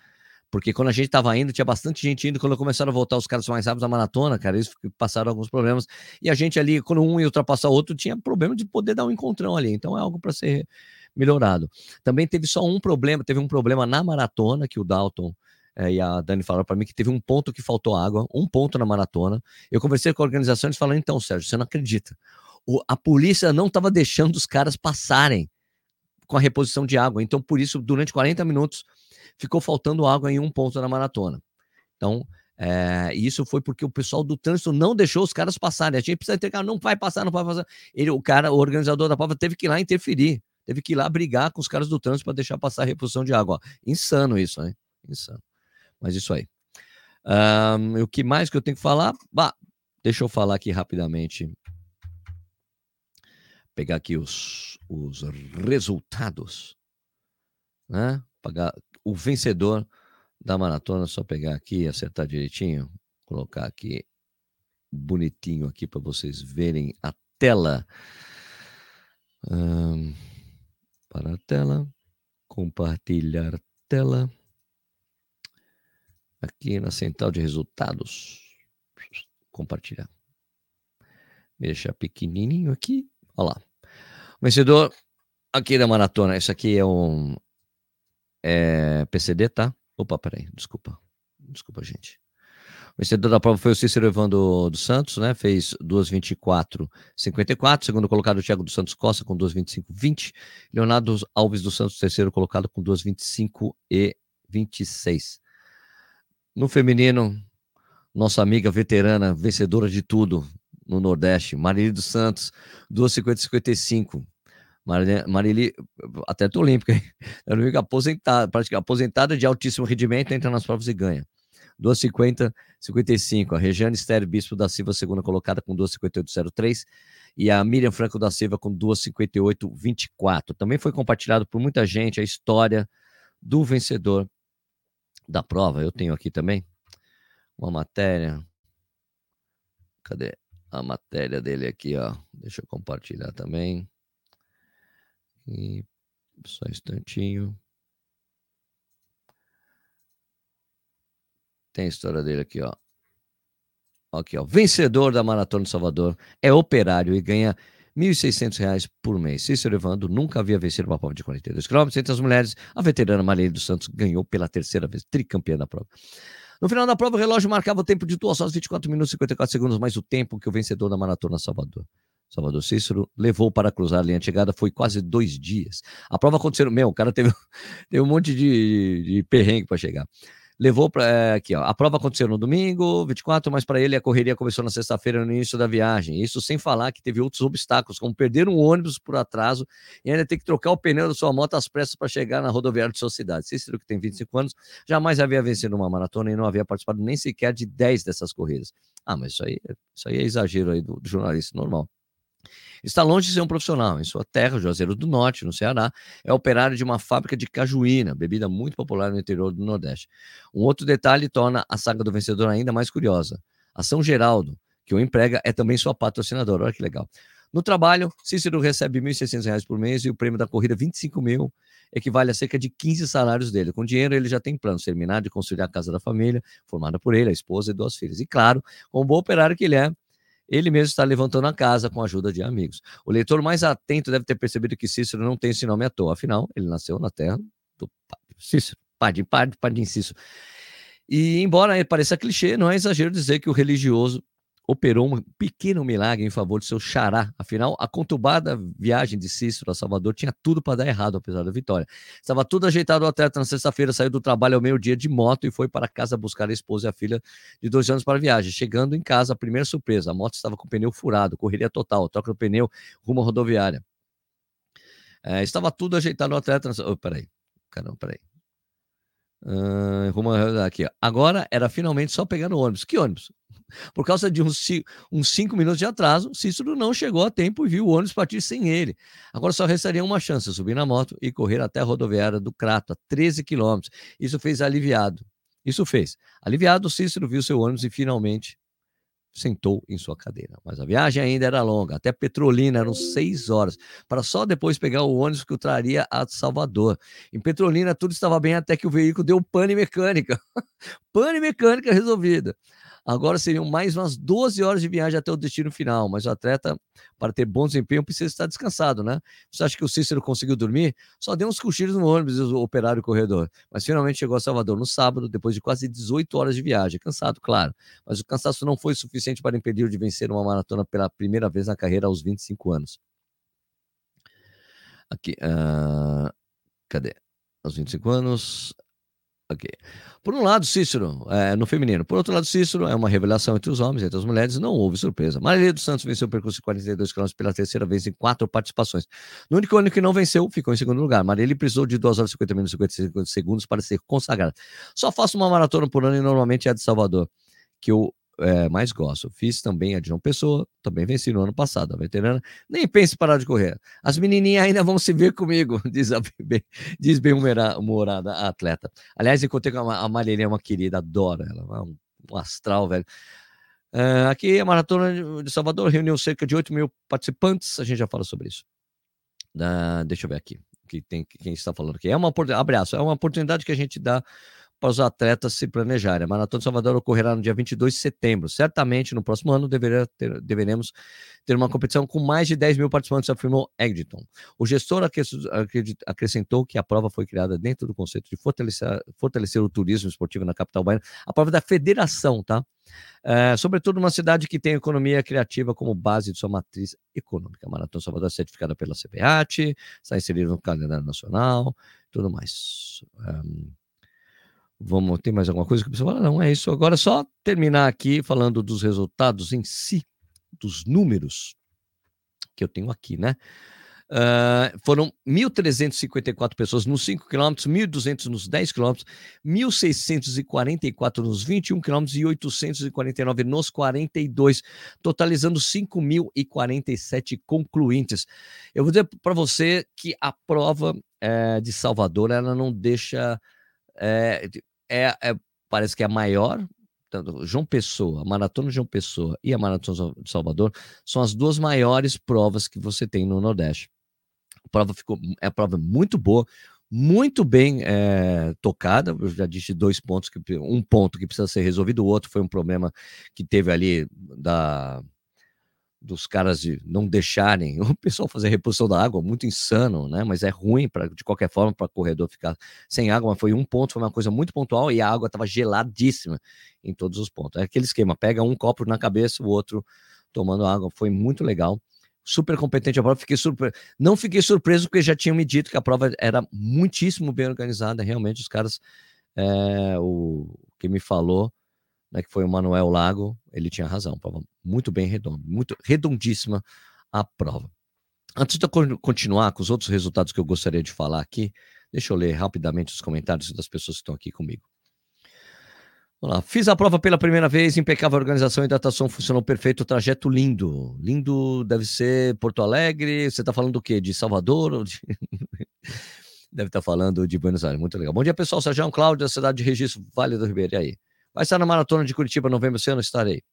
[SPEAKER 1] Porque quando a gente estava indo, tinha bastante gente indo. Quando começaram a voltar os caras mais rápidos da maratona, cara, eles passaram alguns problemas. E a gente ali, quando um ia ultrapassar o outro, tinha problema de poder dar um encontrão ali. Então é algo para ser melhorado. Também teve só um problema, teve um problema na maratona que o Dalton é, e a Dani falou para mim que teve um ponto que faltou água, um ponto na maratona. Eu conversei com a organização eles falaram: então, Sérgio, você não acredita. O, a polícia não estava deixando os caras passarem com a reposição de água. Então, por isso, durante 40 minutos, ficou faltando água em um ponto na maratona. Então, é, isso foi porque o pessoal do trânsito não deixou os caras passarem. A gente precisa cara, não vai passar, não vai passar. Ele, o cara, o organizador da prova, teve que ir lá interferir, teve que ir lá brigar com os caras do trânsito para deixar passar a reposição de água. Insano isso, né? Insano. Mas isso aí. Um, o que mais que eu tenho que falar? Bah, deixa eu falar aqui rapidamente. Pegar aqui os, os resultados. Né? Pagar o vencedor da maratona, só pegar aqui e acertar direitinho. Colocar aqui bonitinho aqui para vocês verem a tela. Um, para a tela. Compartilhar tela aqui na central de resultados. Compartilhar. Deixar pequenininho aqui. Olha lá. Vencedor aqui da maratona. Esse aqui é um é PCD, tá? Opa, peraí. Desculpa. Desculpa, gente. O vencedor da prova foi o Cícero Evandro dos Santos, né? Fez 2,24,54. Segundo colocado, o Thiago dos Santos Costa com 2,25,20. Leonardo Alves dos Santos, terceiro colocado com 2,25 e 26. No feminino, nossa amiga veterana, vencedora de tudo no Nordeste, Marili dos Santos, 2,50-55. Marili, atleta olímpica, hein? olímpica aposentada, praticamente aposentada de altíssimo rendimento, entra nas provas e ganha. 2,50, 55. A Regiane Estéreo Bispo da Silva, segunda colocada, com 2,58,03. E a Miriam Franco da Silva com 2,58,24. Também foi compartilhado por muita gente a história do vencedor da prova. Eu tenho aqui também uma matéria. Cadê a matéria dele aqui, ó? Deixa eu compartilhar também. E só um instantinho. Tem a história dele aqui, ó. Aqui, ó. Vencedor da Maratona de Salvador, é operário e ganha R$ 1.600 por mês. Cícero Evandro nunca havia vencido uma prova de 42 km. Entre as mulheres, a veterana Maria dos Santos ganhou pela terceira vez, tricampeã da prova. No final da prova, o relógio marcava o tempo de 2 horas 24 minutos e 54 segundos, mais o tempo que o vencedor da maratona Salvador. Salvador Cícero levou para cruzar a linha de chegada, foi quase dois dias. A prova aconteceu, meu, o cara teve, teve um monte de, de perrengue para chegar levou para é, aqui, ó. A prova aconteceu no domingo, 24, mas para ele a correria começou na sexta-feira, no início da viagem. Isso sem falar que teve outros obstáculos, como perder um ônibus por atraso e ainda ter que trocar o pneu da sua moto às pressas para chegar na rodoviária de sua cidade. Cícero, que tem 25 anos, jamais havia vencido uma maratona e não havia participado nem sequer de 10 dessas corridas. Ah, mas isso aí, isso aí é exagero aí do, do jornalista normal. Está longe de ser um profissional. Em sua terra, Juazeiro do Norte, no Ceará, é operário de uma fábrica de cajuína, bebida muito popular no interior do Nordeste. Um outro detalhe torna a saga do vencedor ainda mais curiosa. A São Geraldo, que o emprega, é também sua patrocinadora. Olha que legal. No trabalho, Cícero recebe R$ 1.600 por mês e o prêmio da corrida R$ 25 mil. equivale a cerca de 15 salários dele. Com dinheiro, ele já tem plano terminar de construir a casa da família, formada por ele, a esposa e duas filhas. E claro, como bom operário que ele é, ele mesmo está levantando a casa com a ajuda de amigos. O leitor mais atento deve ter percebido que Cícero não tem esse nome à toa, afinal, ele nasceu na terra do Cícero, Padim, Padim, Padim Cícero. E embora pareça clichê, não é exagero dizer que o religioso operou um pequeno milagre em favor de seu xará. Afinal, a conturbada viagem de Cícero a Salvador tinha tudo para dar errado, apesar da vitória. Estava tudo ajeitado, atleta na sexta-feira saiu do trabalho ao meio-dia de moto e foi para casa buscar a esposa e a filha de dois anos para a viagem. Chegando em casa, a primeira surpresa, a moto estava com o pneu furado, correria total, troca do pneu rumo à rodoviária. É, estava tudo ajeitado, o atleta... Oh, peraí, caramba, peraí. Uh, rumo aqui. Agora era finalmente só pegar no ônibus. Que ônibus? Por causa de uns, uns cinco minutos de atraso, Cícero não chegou a tempo e viu o ônibus partir sem ele. Agora só restaria uma chance: subir na moto e correr até a rodoviária do Crato, a 13 quilômetros. Isso fez aliviado. Isso fez. Aliviado, Cícero viu seu ônibus e finalmente sentou em sua cadeira. Mas a viagem ainda era longa, até Petrolina eram seis horas, para só depois pegar o ônibus que o traria a Salvador. Em Petrolina tudo estava bem até que o veículo deu pane mecânica. pane mecânica resolvida. Agora seriam mais umas 12 horas de viagem até o destino final, mas o atleta, para ter bom desempenho, precisa estar descansado, né? Você acha que o Cícero conseguiu dormir? Só deu uns cochilos no ônibus, o operário corredor. Mas finalmente chegou a Salvador no sábado, depois de quase 18 horas de viagem. Cansado, claro. Mas o cansaço não foi suficiente para impedir de vencer uma maratona pela primeira vez na carreira aos 25 anos. Aqui, uh... cadê? Aos 25 anos, Ok. Por um lado, Cícero, é, no feminino. Por outro lado, Cícero é uma revelação entre os homens, entre as mulheres, não houve surpresa. Maria dos Santos venceu o percurso de 42 km pela terceira vez em quatro participações. No único ano que não venceu, ficou em segundo lugar. Maria precisou de 2 horas e 50 minutos e 55 segundos para ser consagrada. Só faço uma maratona por ano e normalmente é a de Salvador, que eu é, mais gosto. Fiz também a de João Pessoa, também venci no ano passado, a veterana. Nem pense parar de correr. As menininhas ainda vão se ver comigo, diz, a, diz bem humorada a atleta. Aliás, encontrei com a, a Marilinha, uma querida, adoro ela, um, um astral, velho. Uh, aqui a Maratona de Salvador reuniu cerca de 8 mil participantes, a gente já fala sobre isso. Uh, deixa eu ver aqui, que tem, quem está falando aqui. É uma, abraço, é uma oportunidade que a gente dá para os atletas se planejarem. A Maratona de Salvador ocorrerá no dia 22 de setembro. Certamente, no próximo ano, ter, deveremos ter uma competição com mais de 10 mil participantes, afirmou Egdon. O gestor acrescentou que a prova foi criada dentro do conceito de fortalecer, fortalecer o turismo esportivo na capital baiana. A prova da federação, tá? É, sobretudo uma cidade que tem economia criativa como base de sua matriz econômica. A Maratona Salvador é certificada pela CBAT, está inserida no calendário nacional, tudo mais. Vamos, tem mais alguma coisa que você falar? Não, é isso. Agora só terminar aqui falando dos resultados em si, dos números que eu tenho aqui, né? Uh, foram 1.354 pessoas nos 5 quilômetros, 1.200 nos 10 quilômetros, 1.644 nos 21 quilômetros e 849 nos 42, totalizando 5.047 concluintes. Eu vou dizer para você que a prova é, de Salvador ela não deixa é, é, é, parece que é a maior. João Pessoa, a Maratona de João Pessoa e a Maratona de Salvador são as duas maiores provas que você tem no Nordeste. A prova ficou, é a prova muito boa, muito bem é, tocada. Eu já disse dois pontos que um ponto que precisa ser resolvido, o outro foi um problema que teve ali da dos caras de não deixarem o pessoal fazer reposição da água, muito insano, né? Mas é ruim para de qualquer forma para o corredor ficar sem água. Mas foi um ponto, foi uma coisa muito pontual e a água estava geladíssima em todos os pontos. É aquele esquema: pega um copo na cabeça, o outro tomando água. Foi muito legal. Super competente a prova, fiquei surpreso. Não fiquei surpreso porque já tinham me dito que a prova era muitíssimo bem organizada. Realmente, os caras, é, o que me falou né, que foi o Manuel Lago, ele tinha razão, prova muito bem redonda, muito redondíssima a prova. Antes de eu continuar com os outros resultados que eu gostaria de falar aqui, deixa eu ler rapidamente os comentários das pessoas que estão aqui comigo. Fiz a prova pela primeira vez, impecável organização e datação, funcionou perfeito, trajeto lindo. Lindo deve ser Porto Alegre, você está falando do quê? De Salvador? De... deve estar tá falando de Buenos Aires, muito legal. Bom dia, pessoal, Sérgio Cláudio, da cidade de Registro, Vale do Ribeiro, e aí? Vai estar na Maratona de Curitiba, novembro, esse ano estarei.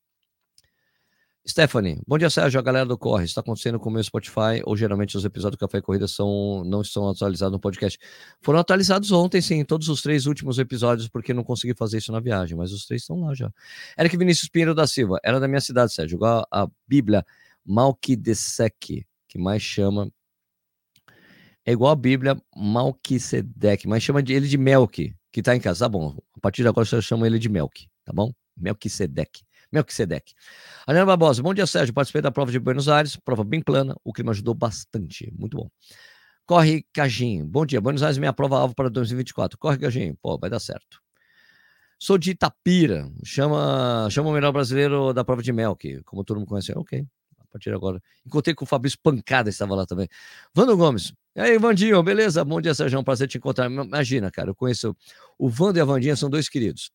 [SPEAKER 1] Stephanie, bom dia, Sérgio. A galera do Corre, está acontecendo com o meu Spotify ou geralmente os episódios do Café e Corrida são, não estão atualizados no podcast? Foram atualizados ontem, sim, todos os três últimos episódios, porque não consegui fazer isso na viagem, mas os três estão lá já. Eric Vinícius Pinheiro da Silva, era da minha cidade, Sérgio, igual a Bíblia Malquisedeque, que mais chama. É igual a Bíblia Malquisedeque, mas chama ele de Melk, que está em casa. Tá bom, a partir de agora eu chamo ele de Melk, tá bom? Melquisedeque. Melquisedeque. Adriana Barbosa, bom dia, Sérgio. Participei da prova de Buenos Aires, prova bem plana, o clima ajudou bastante. Muito bom. Corre Cajinho, bom dia. Buenos Aires, minha prova-alvo para 2024. Corre Cajinho, pô, vai dar certo. Sou de Itapira, chama, chama o melhor brasileiro da prova de Melk, como todo mundo conhece. Ok, partir agora. Encontrei com o Fabrício Pancada, estava lá também. Vando Gomes, e aí, Vandinho, beleza? Bom dia, Sérgio, é prazer te encontrar. Imagina, cara, eu conheço o Vando e a Vandinha, são dois queridos.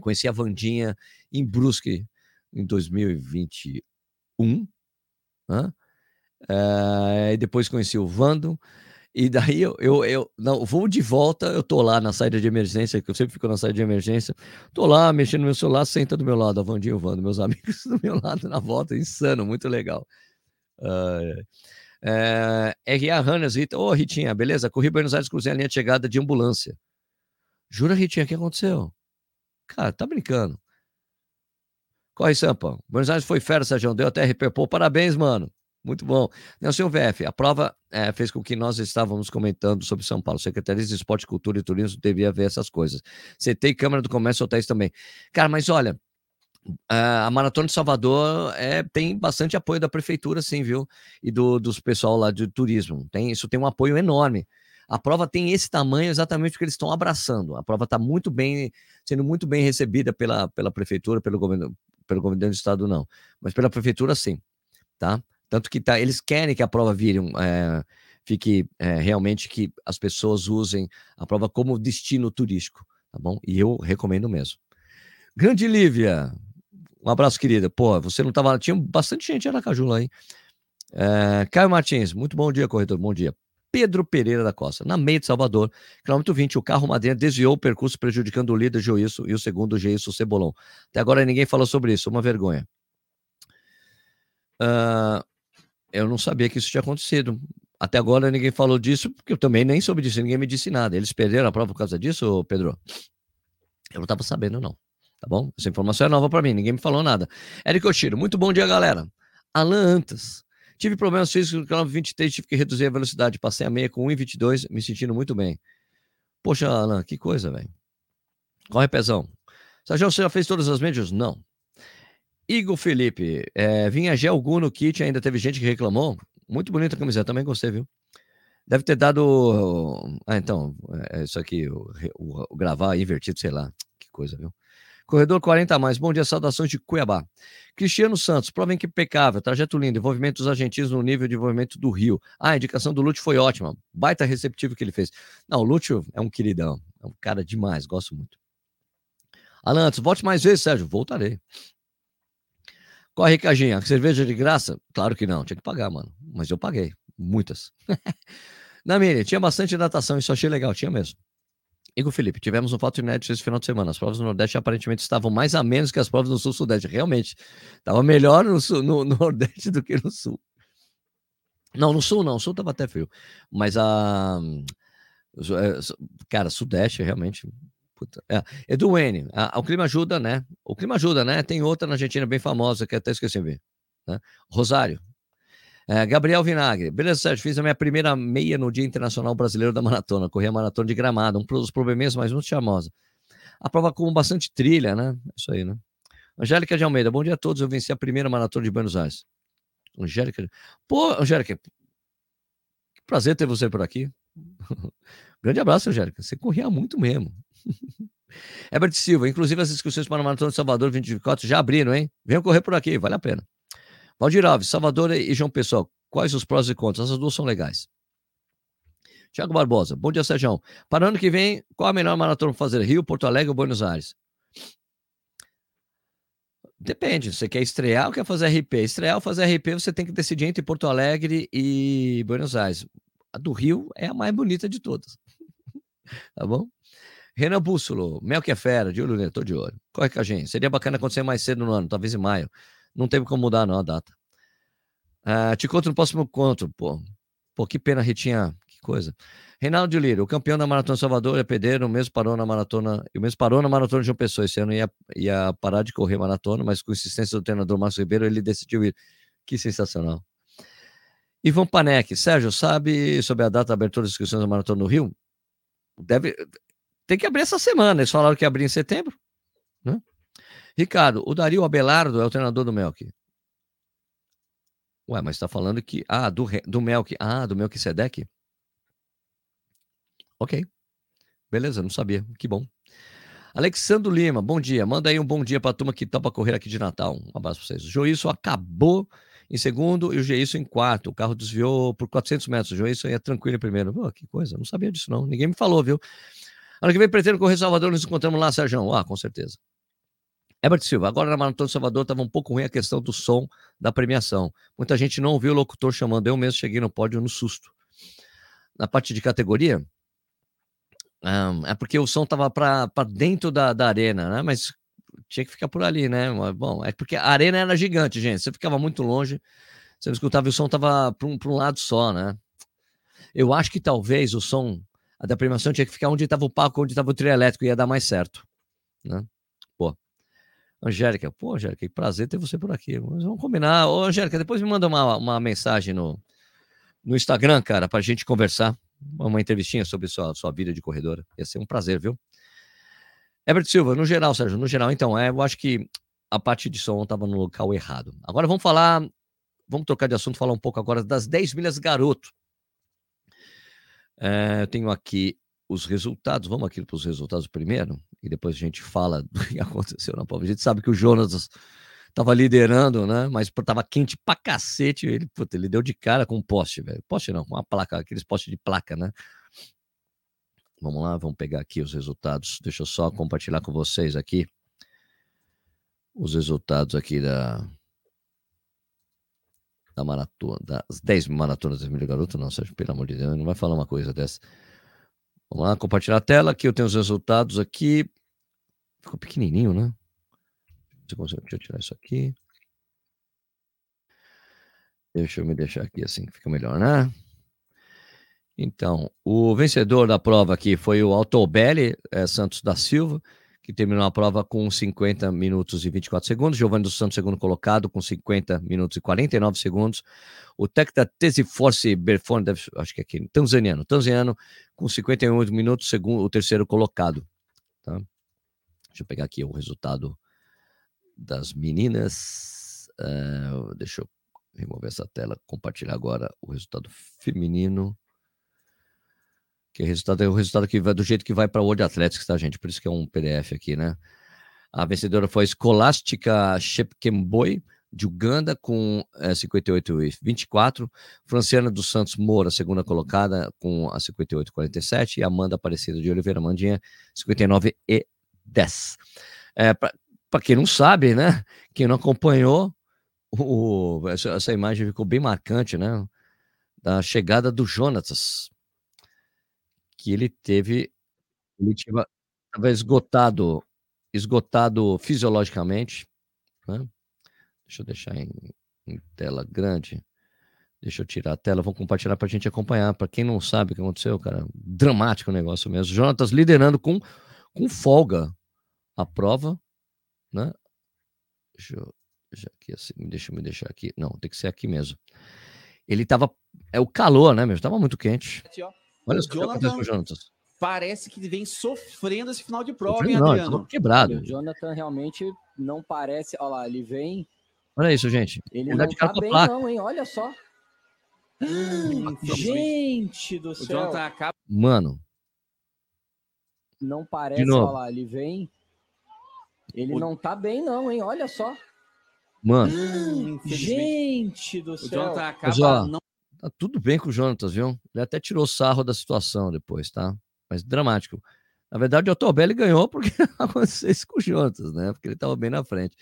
[SPEAKER 1] Conheci a Vandinha em Brusque em 2021. Né? É, depois conheci o Vando. E daí eu, eu, eu não, vou de volta, eu tô lá na saída de emergência, que eu sempre fico na saída de emergência. Tô lá mexendo no meu celular, senta do meu lado, a Vandinha e o Vando, meus amigos do meu lado na volta, insano, muito legal. Uh, é, R.A. Hannes, Rita. Ô, Ritinha, beleza? Corri Buenos Aires, cruzei a linha de chegada de ambulância. Jura, Ritinha, o que aconteceu? Cara, tá brincando. Corre, Sampa. Buenos Aires foi fera, Sérgio. Deu até RP. Pô, parabéns, mano. Muito bom. Nelson VF, a prova é, fez com que nós estávamos comentando sobre São Paulo. Secretaria de Esporte, Cultura e Turismo devia ver essas coisas. CT e Câmara do Comércio Hotéis também. Cara, mas olha, a Maratona de Salvador é, tem bastante apoio da prefeitura, sim, viu? E do, dos pessoal lá de turismo. Tem, isso tem um apoio enorme. A prova tem esse tamanho exatamente porque eles estão abraçando. A prova está muito bem, sendo muito bem recebida pela, pela prefeitura, pelo governo, pelo governo do estado, não. Mas pela prefeitura, sim. Tá? Tanto que tá, eles querem que a prova vire um, é, fique é, realmente que as pessoas usem a prova como destino turístico, tá bom? E eu recomendo mesmo. Grande Lívia, um abraço, querida. Pô, você não estava. Tinha bastante gente em Aracaju lá, hein? É, Caio Martins, muito bom dia, corredor. Bom dia. Pedro Pereira da Costa. Na meia de Salvador, quilômetro 20, o carro Madeira desviou o percurso, prejudicando o líder Joilson e o segundo o Cebolon. Até agora ninguém falou sobre isso, uma vergonha. Uh, eu não sabia que isso tinha acontecido. Até agora ninguém falou disso, porque eu também nem soube disso, ninguém me disse nada. Eles perderam a prova por causa disso, Pedro? Eu não estava sabendo, não. Tá bom? Essa informação é nova para mim, ninguém me falou nada. Eric Oshiro, muito bom dia, galera. Alan Antas, Tive problemas físicos no quilômetro 23, tive que reduzir a velocidade. Passei a meia com 1,22, me sentindo muito bem. Poxa, Alan, que coisa, velho. Corre, pezão. Sérgio, você já fez todas as médias? Não. Igor Felipe, é, vinha gel no kit, ainda teve gente que reclamou. Muito bonita a camiseta, também gostei, viu? Deve ter dado. Ah, então, é isso aqui, o, o, o gravar invertido, sei lá. Que coisa, viu? Corredor 40 a mais. Bom dia, saudações de Cuiabá. Cristiano Santos, prova impecável, trajeto lindo, envolvimento dos argentinos no nível de envolvimento do Rio. Ah, a indicação do Lúcio foi ótima. Baita receptivo que ele fez. Não, o Lúcio é um queridão. É um cara demais, gosto muito. Alantos, volte mais vezes, Sérgio. Voltarei. Corre, Cajinha. Cerveja de graça? Claro que não, tinha que pagar, mano. Mas eu paguei. Muitas. Na minha, tinha bastante natação, isso achei legal, tinha mesmo. Igor Felipe, tivemos um fato inédito esse final de semana. As provas do Nordeste aparentemente estavam mais a menos que as provas do Sul-Sudeste. Realmente, estava melhor no, sul, no, no, Nordeste do que no Sul. Não, no Sul não, o Sul estava até frio. Mas a. É, cara, Sudeste realmente. Puta, é. Edu N, a, o clima ajuda, né? O clima ajuda, né? Tem outra na Argentina bem famosa que até esqueci de ver. Né? Rosário, é, Gabriel Vinagre, beleza, Sérgio? Fiz a minha primeira meia no Dia Internacional Brasileiro da Maratona. Corri a maratona de gramado, um dos problemas mais muito charmosa. A prova com bastante trilha, né? Isso aí, né? Angélica de Almeida, bom dia a todos. Eu venci a primeira maratona de Buenos Aires. Angélica. Pô, Angélica, que prazer ter você por aqui. Grande abraço, Angélica. Você corria muito mesmo. Herbert Silva, inclusive as inscrições para a Maratona de Salvador 24 já abriram, hein? Venham correr por aqui, vale a pena. Valdir Alves, Salvador e João Pessoa, quais os prós e contras? Essas duas são legais. Tiago Barbosa, bom dia, Sérgio. Para o ano que vem, qual a melhor maratona para fazer? Rio, Porto Alegre ou Buenos Aires? Depende, você quer estrear ou quer fazer RP? Estrear ou fazer RP, você tem que decidir entre Porto Alegre e Buenos Aires. A do Rio é a mais bonita de todas. tá bom? Renan Bússolo, Mel que é fera, de olho, tô de olho. Corre com a gente. Seria bacana acontecer mais cedo no ano, talvez em maio. Não teve como mudar, não, a data. Uh, te conto no próximo encontro, pô. Pô, que pena, Ritinha. Que coisa. Reinaldo Lira, o campeão da Maratona Salvador é Pedreiro, o mesmo parou na maratona, o mesmo parou na maratona de uma pessoa. Esse ano ia, ia parar de correr maratona, mas com insistência do treinador Márcio Ribeiro, ele decidiu ir. Que sensacional. Ivan Panek, Sérgio, sabe sobre a data da abertura das inscrições da Maratona no Rio? Deve, tem que abrir essa semana. Eles falaram que ia abrir em setembro. Né? Ricardo, o Dario Abelardo é o treinador do Melk. Ué, mas está falando que. Ah, do, do Melk. Ah, do Melk Sedek? Ok. Beleza, não sabia. Que bom. Alexandro Lima, bom dia. Manda aí um bom dia para a turma que topa correr aqui de Natal. Um abraço para vocês. O Joilson acabou em segundo e o Geilson em quarto. O carro desviou por 400 metros. O Geilson ia tranquilo em primeiro. Pô, que coisa, não sabia disso não. Ninguém me falou, viu? Ano que vem pretendo correr Salvador, nos encontramos lá, Sérgio. Ah, com certeza. Herbert Silva, agora na Maratona de Salvador estava um pouco ruim a questão do som da premiação. Muita gente não ouviu o locutor chamando. Eu mesmo cheguei no pódio no susto. Na parte de categoria, um, é porque o som estava para dentro da, da arena, né? Mas tinha que ficar por ali, né? Bom, é porque a arena era gigante, gente. Você ficava muito longe, você não escutava e o som tava para um, um lado só, né? Eu acho que talvez o som da premiação tinha que ficar onde estava o palco, onde estava o trio elétrico, ia dar mais certo, né? Pô. Angélica, pô, Angélica, que prazer ter você por aqui. vamos combinar. Ô, Angélica, depois me manda uma, uma mensagem no, no Instagram, cara, pra gente conversar. Uma entrevistinha sobre sua, sua vida de corredora. Ia ser um prazer, viu? Herbert Silva, no geral, Sérgio, no geral, então, é, eu acho que a parte de som estava no local errado. Agora vamos falar, vamos trocar de assunto, falar um pouco agora das 10 milhas garoto. É, eu tenho aqui os resultados, vamos aqui para os resultados primeiro, e depois a gente fala do que aconteceu na prova. A gente sabe que o Jonas estava liderando, né? Mas estava quente pra cacete. Ele, puta, ele deu de cara com um poste, velho. Poste não, com uma placa, aqueles postes de placa, né? Vamos lá, vamos pegar aqui os resultados. Deixa eu só compartilhar com vocês aqui os resultados aqui da da maratona, das 10 maratonas das Milho Garoto, não, Sérgio, pelo amor de Deus, não vai falar uma coisa dessa. Vamos lá, compartilhar a tela, aqui eu tenho os resultados aqui. Ficou pequenininho, né? Deixa eu tirar isso aqui. Deixa eu me deixar aqui assim, fica melhor, né? Então, o vencedor da prova aqui foi o Altobelli é, Santos da Silva, que terminou a prova com 50 minutos e 24 segundos. Giovanni dos Santos, segundo colocado, com 50 minutos e 49 segundos. O Tecta Tesiforce Berfone, acho que é aqui, tanzaniano, tanzaniano, com 51 minutos, segundo o terceiro colocado. Tá? Deixa eu pegar aqui o resultado das meninas. Uh, deixa eu remover essa tela, compartilhar agora o resultado feminino. Que o resultado é o resultado que vai do jeito que vai para o World Athletics, tá, gente? Por isso que é um PDF aqui, né? A vencedora foi a Scholastica Shepkemboy, de Uganda, com é, 58 e 24. Franciana dos Santos Moura, segunda colocada, com a 58 e 47. E Amanda Aparecida de Oliveira Mandinha, 59 e 10. É, Para quem não sabe, né? Quem não acompanhou, o, essa, essa imagem ficou bem marcante, né? Da chegada do Jonatas que ele teve, ele estava esgotado, esgotado fisiologicamente, né? Deixa eu deixar em, em, tela grande. Deixa eu tirar a tela, vou compartilhar para a gente acompanhar. Para quem não sabe o que aconteceu, cara, dramático o negócio mesmo. Jonatas liderando com, com folga a prova, né? Deixa eu deixar aqui assim, deixa eu me deixar aqui. Não, tem que ser aqui mesmo. Ele tava, é o calor, né, mesmo? Tava muito quente. Aqui, Olha o Jonathan,
[SPEAKER 6] Jonathan. Parece que vem sofrendo esse final de prova, hein, Adriano?
[SPEAKER 1] quebrado.
[SPEAKER 7] O Jonathan realmente não parece. Olha lá, ele vem.
[SPEAKER 1] Olha isso, gente.
[SPEAKER 7] Ele, ele não tá bem, placa. não, hein? Olha só. Hum, gente do céu. Acaba...
[SPEAKER 1] Mano.
[SPEAKER 7] Não parece, olha lá, ele vem. Ele o... não tá bem, não, hein? Olha só.
[SPEAKER 1] Mano.
[SPEAKER 7] Hum, gente do céu. O
[SPEAKER 1] Jonathan acaba Mas, não Tá tudo bem com o Jonatas, viu? Ele até tirou sarro da situação depois, tá? Mas dramático. Na verdade, o Otobelli ganhou porque aconteceu isso com o Jonatas, né? Porque ele estava bem na frente.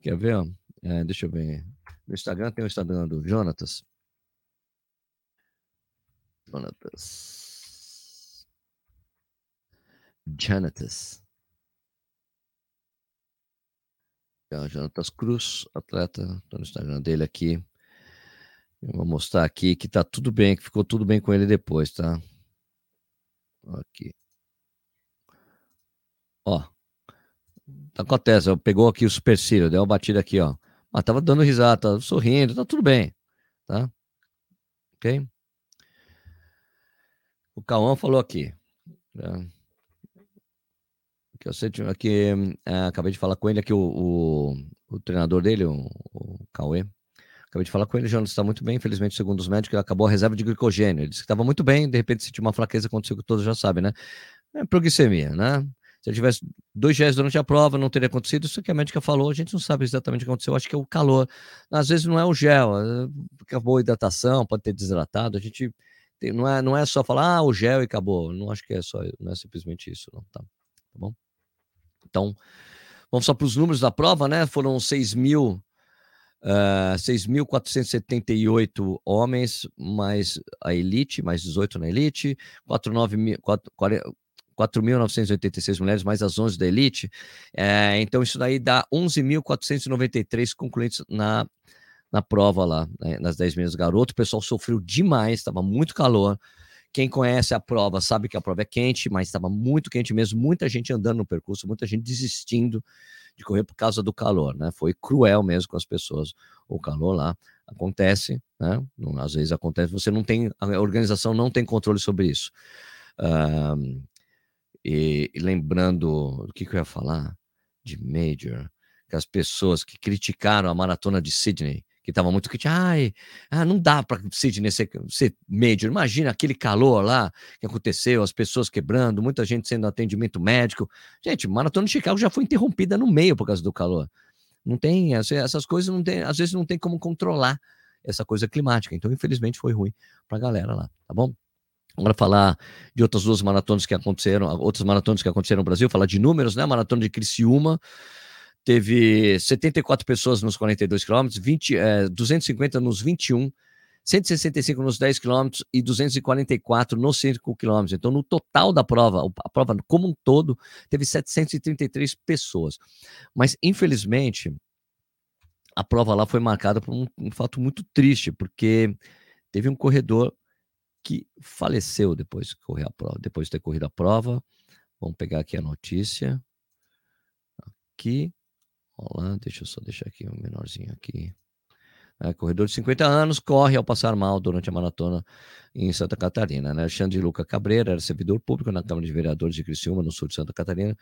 [SPEAKER 1] Quer ver? É, deixa eu ver. No Instagram tem o Instagram do Jonatas. Jonatas. Jonatas. É Jonatas Cruz, atleta, tô no Instagram dele aqui. Eu vou mostrar aqui que tá tudo bem, que ficou tudo bem com ele depois, tá? Aqui. Ó. Acontece, eu pegou aqui o supercílio, deu uma batida aqui, ó. Mas tava dando risada, tava sorrindo, tá tudo bem, tá? Ok? O Cauã falou aqui. Né? Que eu sei, aqui, é, acabei de falar com ele aqui, o, o, o treinador dele, o, o Cauê. Acabei de falar com ele, Jonas está muito bem, infelizmente, segundo os médicos, acabou a reserva de glicogênio. Ele disse que estava muito bem, de repente sentiu uma fraqueza, aconteceu que todos já sabem, né? É proglicemia, né? Se ele tivesse dois dias durante a prova, não teria acontecido. Isso que a médica falou, a gente não sabe exatamente o que aconteceu. Acho que é o calor. Às vezes não é o gel, é, acabou a hidratação, pode ter desidratado. A gente não é, não é só falar, ah, o gel e acabou. Não acho que é só, não é simplesmente isso, não, tá? Tá bom? Então, vamos só para os números da prova, né? Foram 6 mil. Uh, eh, 6.478 homens, mais a elite, mais 18 na elite, 4.986 mulheres, mais as 11 da elite. É, então, isso daí dá 11.493 concluintes na, na prova lá, né, nas 10 milhas garoto. O pessoal sofreu demais, estava muito calor. Quem conhece a prova sabe que a prova é quente, mas estava muito quente mesmo. Muita gente andando no percurso, muita gente desistindo de correr por causa do calor, né? Foi cruel mesmo com as pessoas. O calor lá acontece, né? Às vezes acontece, você não tem, a organização não tem controle sobre isso. Uh, e, e, lembrando, o que, que eu ia falar? De Major, que as pessoas que criticaram a maratona de Sydney, que estava muito quente. Ai, ah, não dá para Sidney ser, ser major. Imagina aquele calor lá que aconteceu, as pessoas quebrando, muita gente sendo atendimento médico. Gente, maratona de Chicago já foi interrompida no meio por causa do calor. Não tem, essas coisas não tem, às vezes não tem como controlar essa coisa climática. Então, infelizmente, foi ruim para a galera lá, tá bom? Agora falar de outras duas maratonas que aconteceram, outras maratonas que aconteceram no Brasil, falar de números, né? A maratona de Criciúma, teve 74 pessoas nos 42 quilômetros, 20, é, 250 nos 21, 165 nos 10 quilômetros e 244 nos 5 quilômetros. Então, no total da prova, a prova como um todo, teve 733 pessoas. Mas, infelizmente, a prova lá foi marcada por um, um fato muito triste, porque teve um corredor que faleceu depois de correr a prova, depois de ter corrido a prova. Vamos pegar aqui a notícia. Aqui. Olá, deixa eu só deixar aqui um menorzinho aqui. É, corredor de 50 anos corre ao passar mal durante a maratona em Santa Catarina. Né? Alexandre Luca Cabreira era servidor público na Câmara de Vereadores de Criciúma, no sul de Santa Catarina,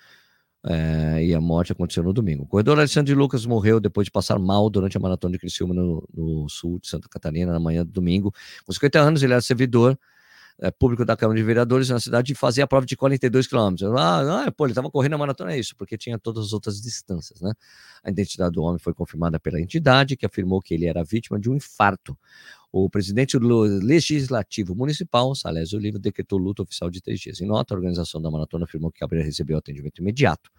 [SPEAKER 1] é, e a morte aconteceu no domingo. O corredor Alexandre Lucas morreu depois de passar mal durante a maratona de Criciúma, no, no sul de Santa Catarina, na manhã do domingo. Com 50 anos, ele era servidor é, público da Câmara de Vereadores na cidade de fazer a prova de 42 quilômetros. Ah, ah, pô, ele estava correndo a maratona, é isso, porque tinha todas as outras distâncias, né? A identidade do homem foi confirmada pela entidade, que afirmou que ele era vítima de um infarto. O presidente do Legislativo Municipal, Salésio Oliva, decretou luta oficial de três dias. Em nota, a organização da maratona afirmou que Gabriel recebeu atendimento imediato.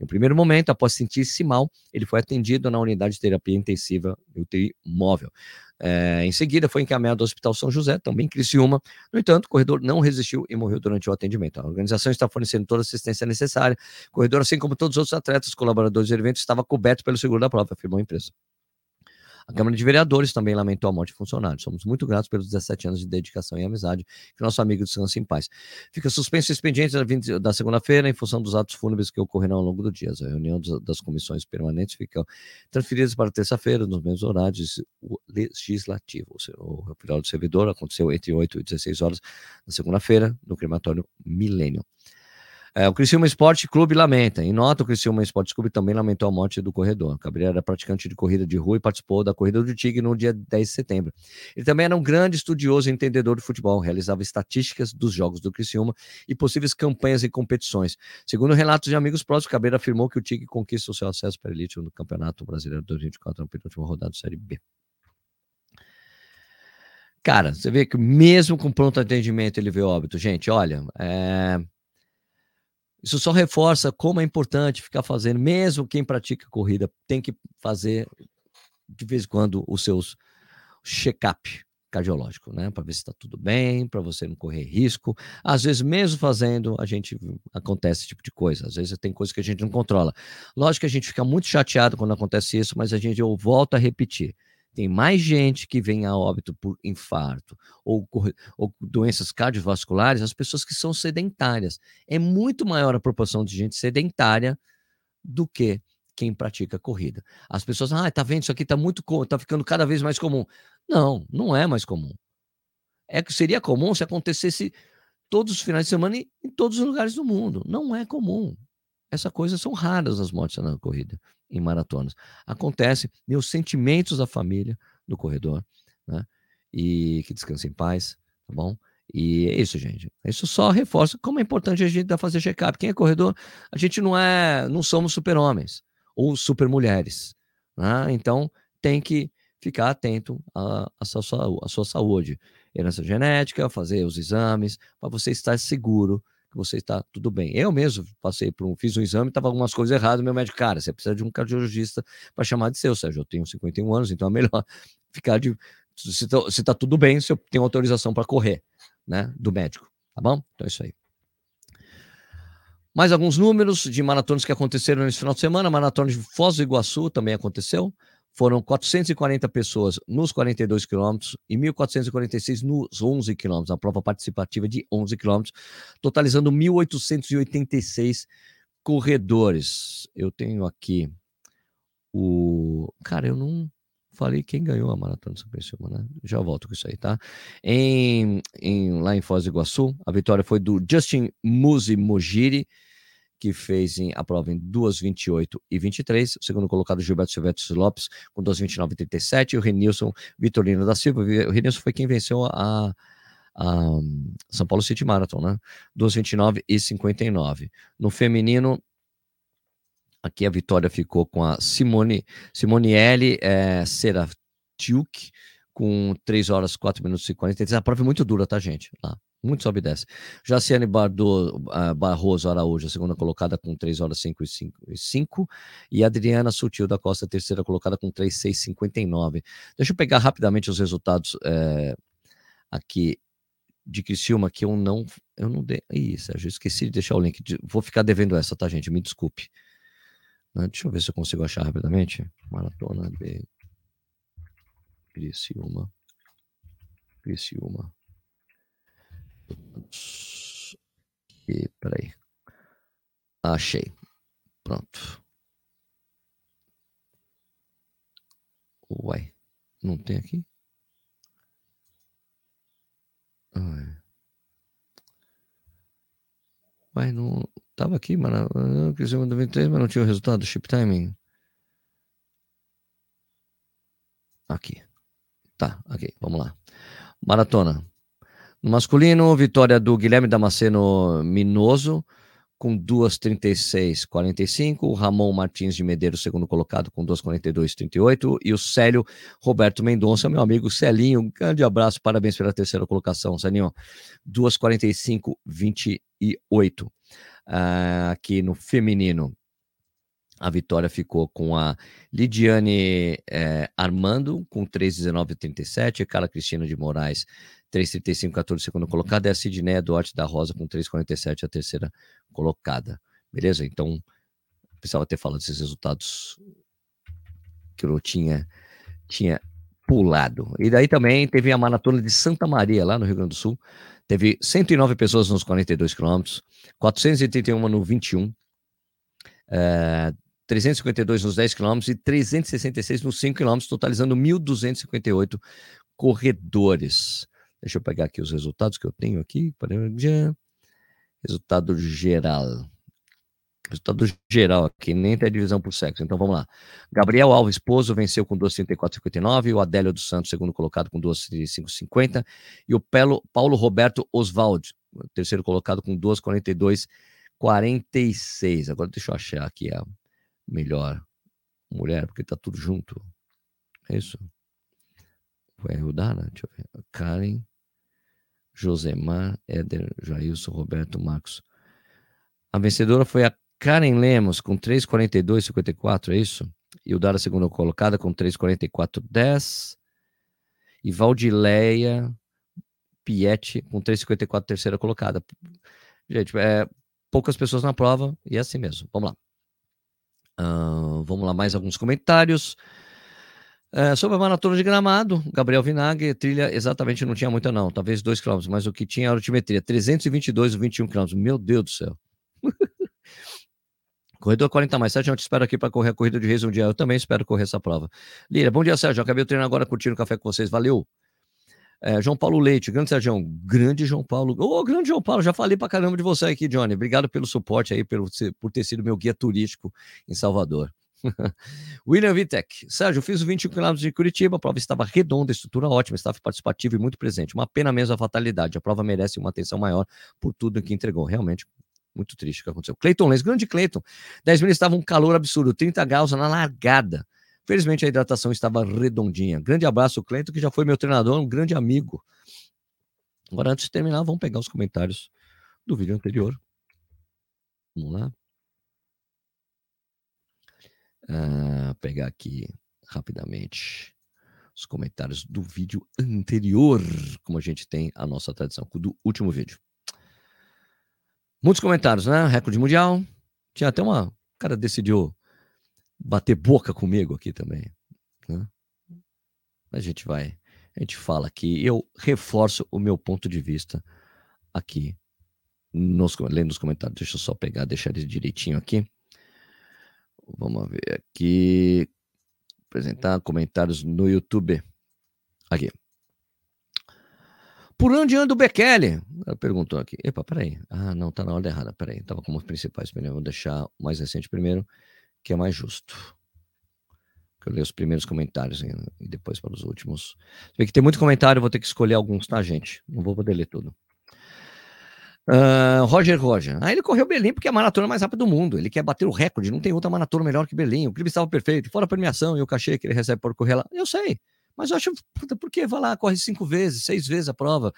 [SPEAKER 1] Em primeiro momento, após sentir-se mal, ele foi atendido na unidade de terapia intensiva UTI móvel. É, em seguida, foi encaminhado ao Hospital São José, também em Criciúma. No entanto, o corredor não resistiu e morreu durante o atendimento. A organização está fornecendo toda a assistência necessária. O corredor, assim como todos os outros atletas, colaboradores do evento, estava coberto pelo seguro da prova, afirmou a empresa. A Câmara de Vereadores também lamentou a morte de funcionários. Somos muito gratos pelos 17 anos de dedicação e amizade que nosso amigo descansa em paz. Fica suspenso o expediente da segunda-feira em função dos atos fúnebres que ocorrerão ao longo do dia. A reunião das comissões permanentes fica transferidas para terça-feira, nos mesmos horários legislativo. O final do servidor aconteceu entre 8 e 16 horas na segunda-feira, no crematório Milênio. É, o Criciúma Esporte Clube lamenta. Em nota, o Criciúma Esporte Clube também lamentou a morte do corredor. Cabreira era praticante de corrida de rua e participou da corrida do Tigre no dia 10 de setembro. Ele também era um grande estudioso e entendedor de futebol, realizava estatísticas dos jogos do Criciúma e possíveis campanhas e competições. Segundo relatos de amigos próximos, Cabreira afirmou que o Tigre conquista o seu acesso para a elite no Campeonato Brasileiro 2024 na penúltima rodada da Série B. Cara, você vê que mesmo com pronto atendimento ele veio óbito. Gente, olha, é isso só reforça como é importante ficar fazendo, mesmo quem pratica corrida tem que fazer de vez em quando os seus check-up, cardiológico, né? Para ver se está tudo bem, para você não correr risco. Às vezes, mesmo fazendo, a gente acontece esse tipo de coisa. Às vezes tem coisas que a gente não controla. Lógico que a gente fica muito chateado quando acontece isso, mas a gente eu volto a repetir. Tem mais gente que vem a óbito por infarto ou, ou doenças cardiovasculares, as pessoas que são sedentárias. É muito maior a proporção de gente sedentária do que quem pratica corrida. As pessoas, ah, tá vendo, isso aqui tá muito, tá ficando cada vez mais comum. Não, não é mais comum. É que seria comum se acontecesse todos os finais de semana em, em todos os lugares do mundo. Não é comum. Essas coisas são raras as mortes na corrida, em maratonas. Acontece, meus sentimentos da família do corredor, né? E que descanse em paz, tá bom? E é isso, gente. Isso só reforça como é importante a gente fazer check-up. Quem é corredor, a gente não é, não somos super-homens ou super-mulheres. Né? Então, tem que ficar atento à, à, sua, à sua saúde. Herança genética, fazer os exames, para você estar seguro que você está tudo bem. Eu mesmo passei por um, fiz um exame, estava algumas coisas erradas, meu médico, cara, você precisa de um cardiologista para chamar de seu, Sérgio, eu tenho 51 anos, então é melhor ficar de, se está tá tudo bem, se eu tenho autorização para correr, né, do médico, tá bom? Então é isso aí. Mais alguns números de maratonas que aconteceram nesse final de semana, maratona de Foz do Iguaçu também aconteceu, foram 440 pessoas nos 42 quilômetros e 1.446 nos 11 quilômetros, a prova participativa de 11 quilômetros, totalizando 1.886 corredores. Eu tenho aqui o. Cara, eu não falei quem ganhou a maratona de São Criciúma, né? Já volto com isso aí, tá? Em, em, lá em Foz do Iguaçu, a vitória foi do Justin Muzi Mogiri, que fez em, a prova em 2,28 e 23. O segundo colocado, Gilberto Silvestre Lopes, com 2,29 e 37. E o Renilson Vitorino da Silva. O Renilson foi quem venceu a, a São Paulo City Marathon, né? 2,29 e 59. No feminino, aqui a vitória ficou com a Simone, Simoniele é, Seratiuk, com 3 horas, 4 minutos e 43. A prova é muito dura, tá, gente? Lá. Muito sobe e desce. Jaciane Bardo, uh, Barroso Araújo, segunda colocada com 3 horas 5 e 5, e 5. E Adriana Sutil da Costa, terceira colocada com 3, 6, 59. Deixa eu pegar rapidamente os resultados é, aqui de Criciúma, que eu não. Eu não dei. Ih, Sérgio, esqueci de deixar o link. Vou ficar devendo essa, tá, gente? Me desculpe. Né, deixa eu ver se eu consigo achar rapidamente. Maratona de Criciúma. Criciúma. E, peraí. Achei. Pronto. Uai. Não tem aqui? Uai, não. Tava aqui, quis 93, mas não tinha o resultado do chip timing. Aqui. Tá, aqui. Vamos lá. Maratona. No masculino, vitória do Guilherme Damasceno Minoso, com 2,36,45. O Ramon Martins de Medeiros, segundo colocado, com 2,42,38. E o Célio Roberto Mendonça, meu amigo Celinho. Um grande abraço, parabéns pela terceira colocação, Celinho. 2,45,28. Uh, aqui no feminino, a vitória ficou com a Lidiane eh, Armando, com 3,19,37. Carla Cristina de Moraes, 3,35, 14, segundo colocado, é a Sidney Duarte da Rosa com 3,47, a terceira colocada. Beleza? Então, precisava ter falado desses resultados que eu tinha, tinha pulado. E daí também teve a maratona de Santa Maria, lá no Rio Grande do Sul. Teve 109 pessoas nos 42 quilômetros, 431 no 21, é, 352 nos 10 quilômetros e 366 nos 5 quilômetros, totalizando 1.258 corredores. Deixa eu pegar aqui os resultados que eu tenho aqui. Resultado geral. Resultado geral aqui, nem tem divisão por sexo. Então vamos lá. Gabriel Alves Esposo venceu com 2,34,59. O Adélio dos Santos, segundo colocado, com 2,35,50. E o Paulo Roberto Oswald, terceiro colocado, com 2,42,46. Agora deixa eu achar aqui a melhor mulher, porque tá tudo junto. É isso? Foi Rudana? Deixa eu ver. Karen. Josemar, Éder, Jailson, Roberto, Marcos. A vencedora foi a Karen Lemos, com 3,42,54, é isso? E o Dara, segunda colocada, com 3,44,10. E Valdileia Piette com 3,54, terceira colocada. Gente, é, poucas pessoas na prova e é assim mesmo. Vamos lá. Uh, vamos lá, mais alguns comentários. É, sobre a maratona de gramado, Gabriel Vinagre, trilha exatamente não tinha muita, não, talvez 2 km, mas o que tinha era altimetria, 322 ou 21 km. Meu Deus do céu. Corredor 40 mais 7, eu te espero aqui para correr a corrida de reis um dia. Eu também espero correr essa prova. Lira, bom dia, Sérgio. Acabei o treino agora curtindo o café com vocês. Valeu. É, João Paulo Leite, grande Sérgio, grande João Paulo. Ô, oh, grande João Paulo, já falei pra caramba de você aqui, Johnny. Obrigado pelo suporte aí, pelo, por ter sido meu guia turístico em Salvador. William Vitek, Sérgio, fiz os 21 km de Curitiba, a prova estava redonda, estrutura ótima, estava participativo e muito presente. Uma pena mesmo a fatalidade, a prova merece uma atenção maior por tudo que entregou. Realmente, muito triste o que aconteceu. Cleiton Lenz, grande Cleiton, 10 mil estava um calor absurdo, 30 graus na largada. Felizmente a hidratação estava redondinha. Grande abraço, Cleiton, que já foi meu treinador, um grande amigo. Agora, antes de terminar, vamos pegar os comentários do vídeo anterior. Vamos lá. Uh, pegar aqui rapidamente os comentários do vídeo anterior, como a gente tem a nossa tradição, do último vídeo. Muitos comentários, né? Recorde mundial. Tinha até uma. O cara decidiu bater boca comigo aqui também. Né? A gente vai. A gente fala aqui. Eu reforço o meu ponto de vista aqui. Nos, lendo os comentários. Deixa eu só pegar, deixar ele direitinho aqui. Vamos ver aqui. Apresentar comentários no YouTube. Aqui. Por onde anda o Bekele? Ela perguntou aqui. Epa, peraí. Ah, não, tá na ordem errada. Peraí, tava como os principais primeiro. Vou deixar o mais recente primeiro, que é mais justo. Eu leio os primeiros comentários e depois para os últimos. Vê que tem muito comentário, vou ter que escolher alguns, tá, gente? Não vou poder ler tudo. Uh, Roger Roger. Ah, ele correu Berlim porque é a maratona mais rápida do mundo. Ele quer bater o recorde. Não tem outra maratona melhor que Berlim. O clipe estava perfeito. Fora a premiação e o cachê que ele recebe por correr lá. Eu sei. Mas eu acho, puta, por que vai lá, corre cinco vezes, seis vezes a prova?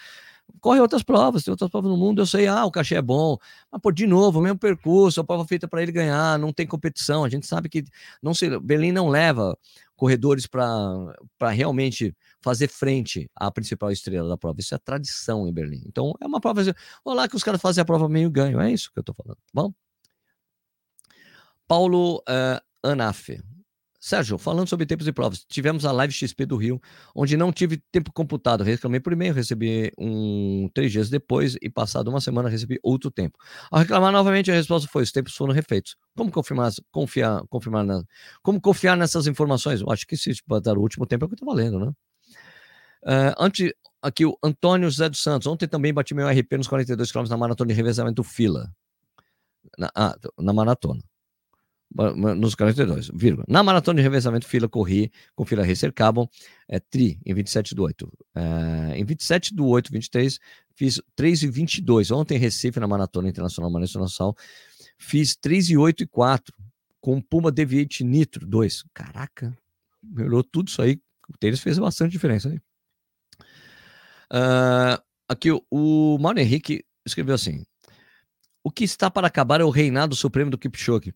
[SPEAKER 1] Corre outras provas, tem outras provas no mundo, eu sei, ah, o cachê é bom, mas pô, de novo, o mesmo percurso, a prova feita para ele ganhar, não tem competição, a gente sabe que não se, Berlim não leva corredores para realmente fazer frente à principal estrela da prova. Isso é tradição em Berlim. Então, é uma prova. Olha lá que os caras fazem a prova meio ganho. É isso que eu estou falando. Tá bom? Paulo uh, Anafe. Sérgio, falando sobre tempos e provas, tivemos a Live XP do Rio, onde não tive tempo computado. Reclamei por e-mail, recebi um três dias depois e passado uma semana recebi outro tempo. Ao reclamar novamente, a resposta foi: os tempos foram refeitos. Como confirmar, confiar, confirmar na, como confiar nessas informações? Eu acho que se dar o último tempo é o que está valendo, né? Uh, antes, aqui o Antônio José dos Santos. Ontem também bati meu RP nos 42 km na maratona de revezamento fila. Na, ah, na maratona nos 42, vírgula. Na maratona de revezamento fila, corri com fila Racer Carbon, é, tri, em 27 do 8. É, em 27 do 8, 23, fiz 3 e 22. Ontem em Recife, na Maratona Internacional Maratona Nacional, fiz 3 e 8 e 4, com Puma Deviate Nitro 2. Caraca, melhorou tudo isso aí. O tênis fez bastante diferença aí. Uh, aqui o, o Mauro Henrique escreveu assim: O que está para acabar é o reinado supremo do Kipchoge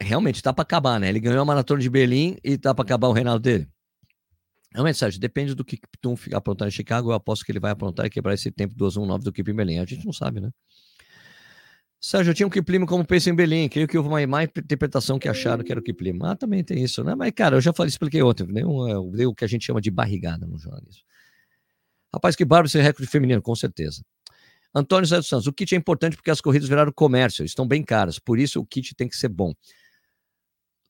[SPEAKER 1] realmente tá para acabar, né? Ele ganhou a maratona de Berlim e tá para acabar o reinado dele. Realmente, Sérgio, depende do que Kiptum aprontar em Chicago. Eu aposto que ele vai aprontar e quebrar esse tempo 219 do Kip em Berlim. A gente não sabe, né? Sérgio, eu tinha um Kiplimo como pensa em Berlim. Creio que houve uma má interpretação que acharam que era o Kiplimo. Ah, também tem isso, né? Mas, cara, eu já falei, expliquei ontem. Né? o que a gente chama de barrigada no jornalismo. Rapaz, que bárbaro esse recorde feminino, com certeza. Antônio Santos, o kit é importante porque as corridas viraram comércio, estão bem caras, por isso o kit tem que ser bom.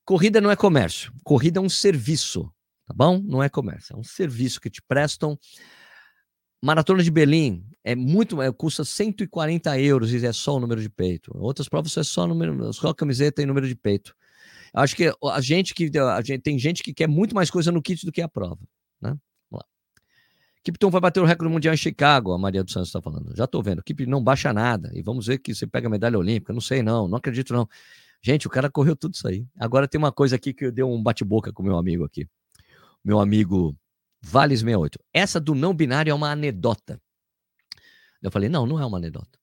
[SPEAKER 1] Corrida não é comércio, corrida é um serviço, tá bom? Não é comércio, é um serviço que te prestam. Maratona de Berlim é muito, é, custa 140 euros e é só o número de peito. Outras provas é só número, só camiseta e número de peito. Acho que a gente que a gente, tem gente que quer muito mais coisa no kit do que a prova, né? Vamos lá. Kipton vai bater o recorde mundial em Chicago, a Maria dos Santos está falando. Já estou vendo. Kip não baixa nada e vamos ver que você pega medalha olímpica. Não sei não, não acredito não. Gente, o cara correu tudo isso aí. Agora tem uma coisa aqui que eu dei um bate-boca com meu amigo aqui. Meu amigo Vales 68. Essa do não binário é uma anedota. Eu falei, não, não é uma anedota.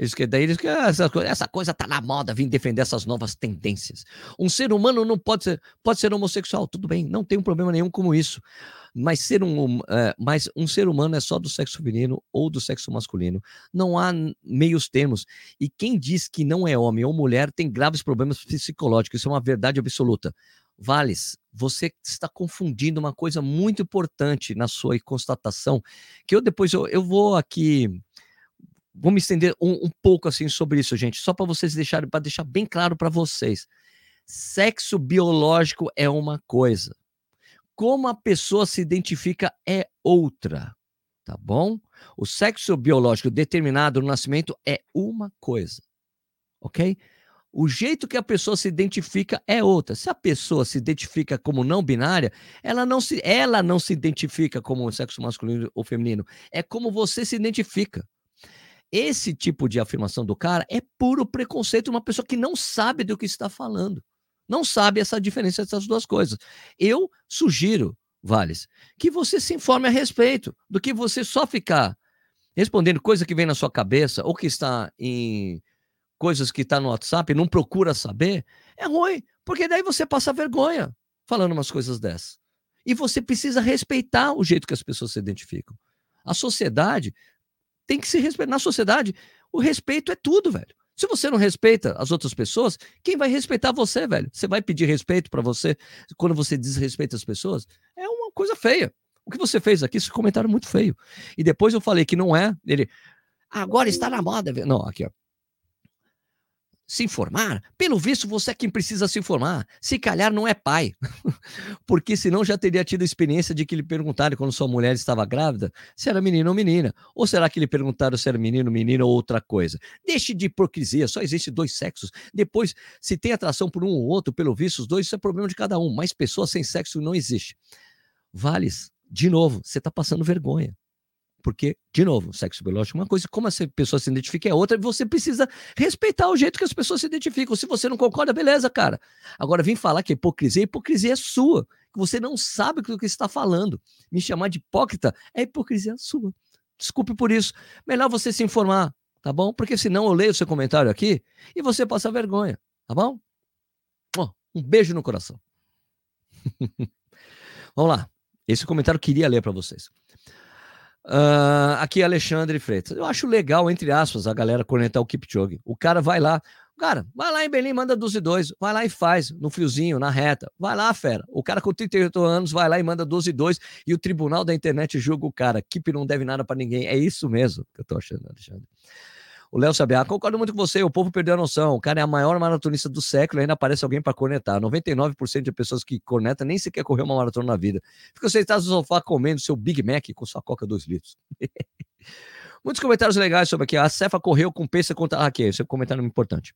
[SPEAKER 1] Eles que daí eles que ah, essa, coisa- essa coisa tá na moda, vir defender essas novas tendências. Um ser humano não pode ser, pode ser homossexual, tudo bem, não tem um problema nenhum como isso. Mas ser um, é, mas um ser humano é só do sexo feminino ou do sexo masculino. Não há meios termos. E quem diz que não é homem ou mulher tem graves problemas psicológicos. Isso é uma verdade absoluta. Vales, você está confundindo uma coisa muito importante na sua constatação, que eu depois eu, eu vou aqui vou me estender um, um pouco assim sobre isso, gente, só para vocês deixarem, para deixar bem claro para vocês. Sexo biológico é uma coisa, como a pessoa se identifica é outra, tá bom? O sexo biológico determinado no nascimento é uma coisa, ok? O jeito que a pessoa se identifica é outra. Se a pessoa se identifica como não binária, ela não se, ela não se identifica como sexo masculino ou feminino. É como você se identifica. Esse tipo de afirmação do cara é puro preconceito de uma pessoa que não sabe do que está falando. Não sabe essa diferença dessas duas coisas. Eu sugiro, Vales, que você se informe a respeito do que você só ficar respondendo coisa que vem na sua cabeça ou que está em coisas que está no WhatsApp e não procura saber. É ruim, porque daí você passa vergonha falando umas coisas dessas. E você precisa respeitar o jeito que as pessoas se identificam. A sociedade tem que se respeitar. Na sociedade, o respeito é tudo, velho. Se você não respeita as outras pessoas, quem vai respeitar você, velho? Você vai pedir respeito para você quando você desrespeita as pessoas? É uma coisa feia. O que você fez aqui, esse comentário é muito feio. E depois eu falei que não é. Ele. Agora está na moda. velho." Não, aqui, ó. Se informar? Pelo visto, você é quem precisa se informar. Se calhar não é pai. Porque senão já teria tido a experiência de que lhe perguntaram quando sua mulher estava grávida se era menino ou menina. Ou será que lhe perguntaram se era menino, menina ou outra coisa? Deixe de hipocrisia, só existe dois sexos. Depois, se tem atração por um ou outro, pelo visto, os dois, isso é problema de cada um. Mas pessoa sem sexo não existe. Vales, de novo, você está passando vergonha. Porque, de novo, sexo biológico é uma coisa, como essa pessoa se identifica é outra, você precisa respeitar o jeito que as pessoas se identificam. Se você não concorda, beleza, cara. Agora, vem falar que é hipocrisia, a hipocrisia é sua, que você não sabe do que está falando. Me chamar de hipócrita é hipocrisia sua. Desculpe por isso. Melhor você se informar, tá bom? Porque senão eu leio seu comentário aqui e você passa vergonha, tá bom? Ó, um beijo no coração. Vamos lá. Esse comentário eu queria ler para vocês. Ah, aqui Alexandre Freitas. Eu acho legal, entre aspas, a galera conectar o Kipchoge. O cara vai lá, cara, vai lá em Belém, manda 12 e 2, vai lá e faz, no friozinho, na reta. Vai lá, fera. O cara com 38 anos vai lá e manda 12 e 2 e o tribunal da internet julga o cara. Kip não deve nada para ninguém. É isso mesmo que eu tô achando, Alexandre. O Léo Sabiá, concordo muito com você, o povo perdeu a noção. O cara é a maior maratonista do século e ainda aparece alguém para cornetar. 99% de pessoas que cornetam nem sequer correu uma maratona na vida. Fica sentado no sofá comendo seu Big Mac com sua coca 2 litros. Muitos comentários legais sobre aqui. A Cefa correu com peça contra. Ah, aqui, esse é um comentário importante.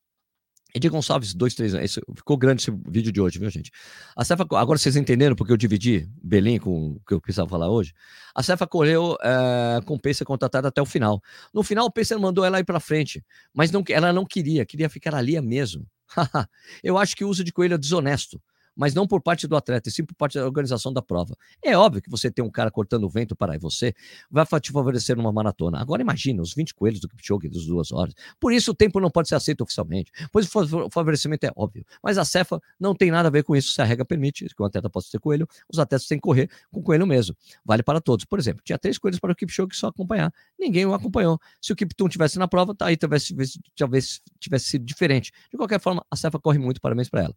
[SPEAKER 1] Edir Gonçalves, dois, três anos. Ficou grande esse vídeo de hoje, viu, gente? A Cefa, agora vocês entenderam porque eu dividi Belém com o que eu precisava falar hoje? A Cefa correu eh, com o Pacer contratado até o final. No final, o Pacer mandou ela ir para frente, mas não, ela não queria, queria ficar ali mesmo. eu acho que o uso de coelho é desonesto, mas não por parte do atleta, e sim por parte da organização da prova. É óbvio que você tem um cara cortando o vento para você, vai te favorecer numa maratona. Agora imagina os 20 coelhos do Kipchoge das duas horas. Por isso o tempo não pode ser aceito oficialmente, pois o fa- favorecimento é óbvio. Mas a Cefa não tem nada a ver com isso, se a regra permite que o atleta possa ter coelho, os atletas têm que correr com coelho mesmo. Vale para todos. Por exemplo, tinha três coelhos para o Kipchoge só acompanhar. Ninguém o acompanhou. Se o Kiptum tivesse na prova, tá aí talvez, talvez tivesse sido diferente. De qualquer forma, a Cefa corre muito, parabéns para ela.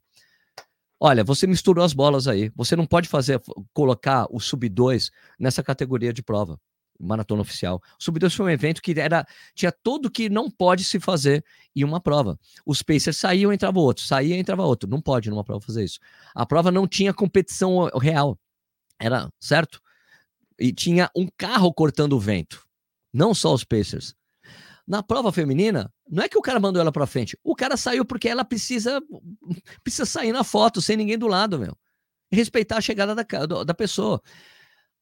[SPEAKER 1] Olha, você misturou as bolas aí. Você não pode fazer colocar o sub 2 nessa categoria de prova, maratona oficial. O sub 2 foi um evento que era tinha tudo que não pode se fazer em uma prova. Os pacers saíam, entrava outro, saía, entrava outro. Não pode numa prova fazer isso. A prova não tinha competição real. Era, certo? E tinha um carro cortando o vento. Não só os pacers. Na prova feminina, não é que o cara mandou ela para frente. O cara saiu porque ela precisa precisa sair na foto sem ninguém do lado, meu. Respeitar a chegada da, da pessoa.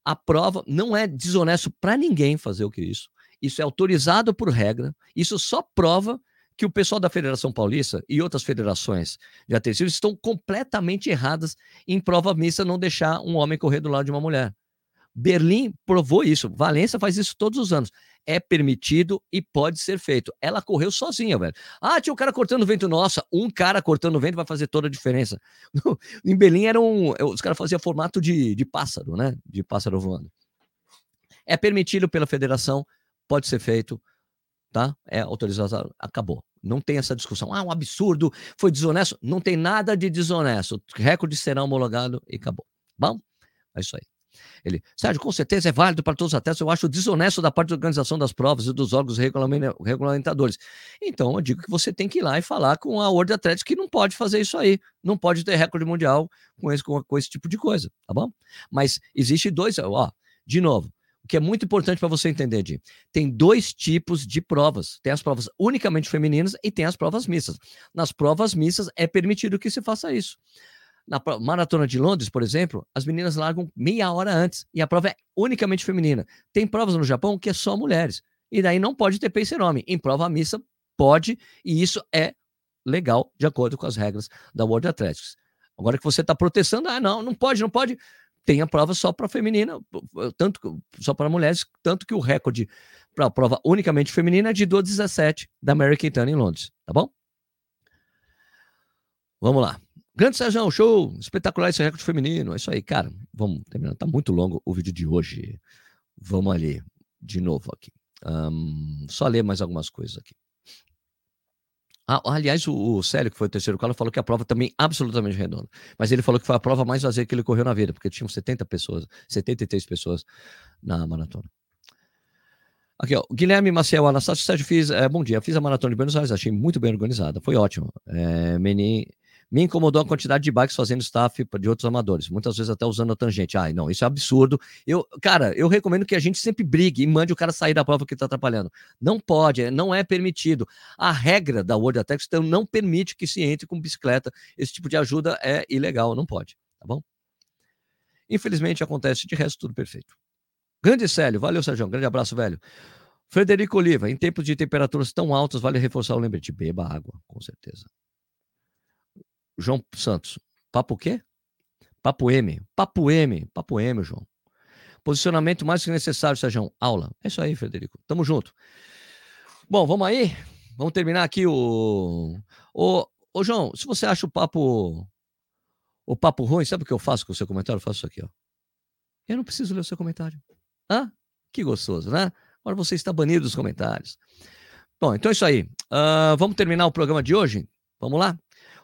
[SPEAKER 1] A prova não é desonesto para ninguém fazer o que isso. Isso é autorizado por regra. Isso só prova que o pessoal da Federação Paulista e outras federações de atletismo estão completamente erradas em prova mista não deixar um homem correr do lado de uma mulher. Berlim provou isso. Valência faz isso todos os anos. É permitido e pode ser feito. Ela correu sozinha, velho. Ah, tinha um cara cortando vento. Nossa, um cara cortando vento vai fazer toda a diferença. em Berlim era um. Os caras faziam formato de, de pássaro, né? De pássaro voando. É permitido pela federação, pode ser feito, tá? É autorizado, acabou. Não tem essa discussão. Ah, um absurdo, foi desonesto. Não tem nada de desonesto. O recorde será homologado e acabou. Bom, é isso aí. Ele, Sérgio, com certeza é válido para todos os atletas. Eu acho desonesto da parte da organização das provas e dos órgãos regulamentadores. Então, eu digo que você tem que ir lá e falar com a World Athletics que não pode fazer isso aí. Não pode ter recorde mundial com esse, com, esse tipo de coisa, tá bom? Mas existe dois, ó, de novo, o que é muito importante para você entender, Di. Tem dois tipos de provas. Tem as provas unicamente femininas e tem as provas mistas. Nas provas mistas é permitido que se faça isso. Na maratona de Londres, por exemplo, as meninas largam meia hora antes e a prova é unicamente feminina. Tem provas no Japão que é só mulheres. E daí não pode ter pacer homem. Em prova mista, pode, e isso é legal, de acordo com as regras da World Athletics. Agora que você está protestando, ah, não, não pode, não pode tem a prova só para feminina, tanto só para mulheres, tanto que o recorde para a prova unicamente feminina é de 2,17 da American Tan em Londres, tá bom? Vamos lá. Grande Sérgio, show! Espetacular esse recorde feminino. É isso aí, cara. Vamos terminar. Tá muito longo o vídeo de hoje. Vamos ali, de novo aqui. Um, só ler mais algumas coisas aqui. Ah, aliás, o, o Célio, que foi o terceiro colo, falou que a prova também absolutamente redonda. Mas ele falou que foi a prova mais vazia que ele correu na vida, porque tinham 70 pessoas, 73 pessoas na maratona. Aqui, ó, Guilherme Maciel Anastácio Sérgio, fiz, é, bom dia, fiz a maratona de Buenos Aires, achei muito bem organizada, foi ótimo. É, Meni, me incomodou a quantidade de bikes fazendo staff de outros amadores, muitas vezes até usando a tangente. Ai, não, isso é absurdo. Eu, cara, eu recomendo que a gente sempre brigue e mande o cara sair da prova que está atrapalhando. Não pode, é, não é permitido. A regra da World Athletics então, não permite que se entre com bicicleta. Esse tipo de ajuda é ilegal, não pode, tá bom? Infelizmente acontece, de resto tudo perfeito. Grande Célio, valeu Sérgio, grande abraço, velho. Frederico Oliva, em tempos de temperaturas tão altas, vale reforçar o lembrete. Beba água, com certeza. João Santos. Papo o quê? Papo M. Papo M. Papo M, João. Posicionamento mais que necessário, Sérgio. Aula. É isso aí, Frederico. Tamo junto. Bom, vamos aí? Vamos terminar aqui o. Ô, ô João, se você acha o papo. O papo ruim, sabe o que eu faço com o seu comentário? Eu faço isso aqui, ó. Eu não preciso ler o seu comentário. Hã? Que gostoso, né? Agora você está banido dos comentários. Bom, então é isso aí. Uh, vamos terminar o programa de hoje? Vamos lá?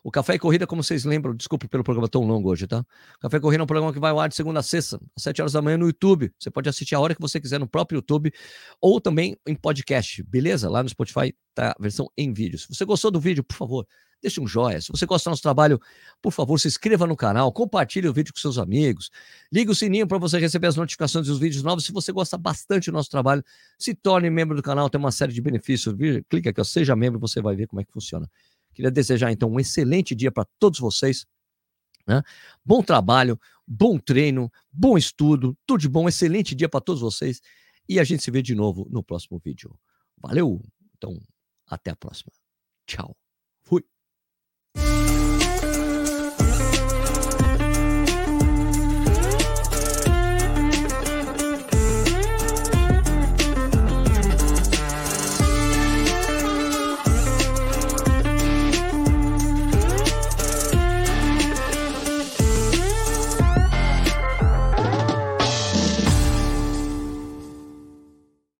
[SPEAKER 1] O Café e Corrida, como vocês lembram, desculpe pelo programa tão longo hoje, tá? Café e Corrida é um programa que vai ao ar de segunda a sexta, às 7 horas da manhã no YouTube. Você pode assistir a hora que você quiser no próprio YouTube ou também em podcast, beleza? Lá no Spotify tá a versão em vídeo. Se você gostou do vídeo, por favor, deixe um joinha. Se você gosta do nosso trabalho, por favor, se inscreva no canal, compartilhe o vídeo com seus amigos, ligue o sininho para você receber as notificações dos vídeos novos. Se você gosta bastante do nosso trabalho, se torne membro do canal, tem uma série de benefícios. Clique aqui, ó, seja membro, você vai ver como é que funciona. Queria desejar então um excelente dia para todos vocês. Né? Bom trabalho, bom treino, bom estudo, tudo de bom, excelente dia para todos vocês. E a gente se vê de novo no próximo vídeo. Valeu! Então, até a próxima. Tchau. Fui.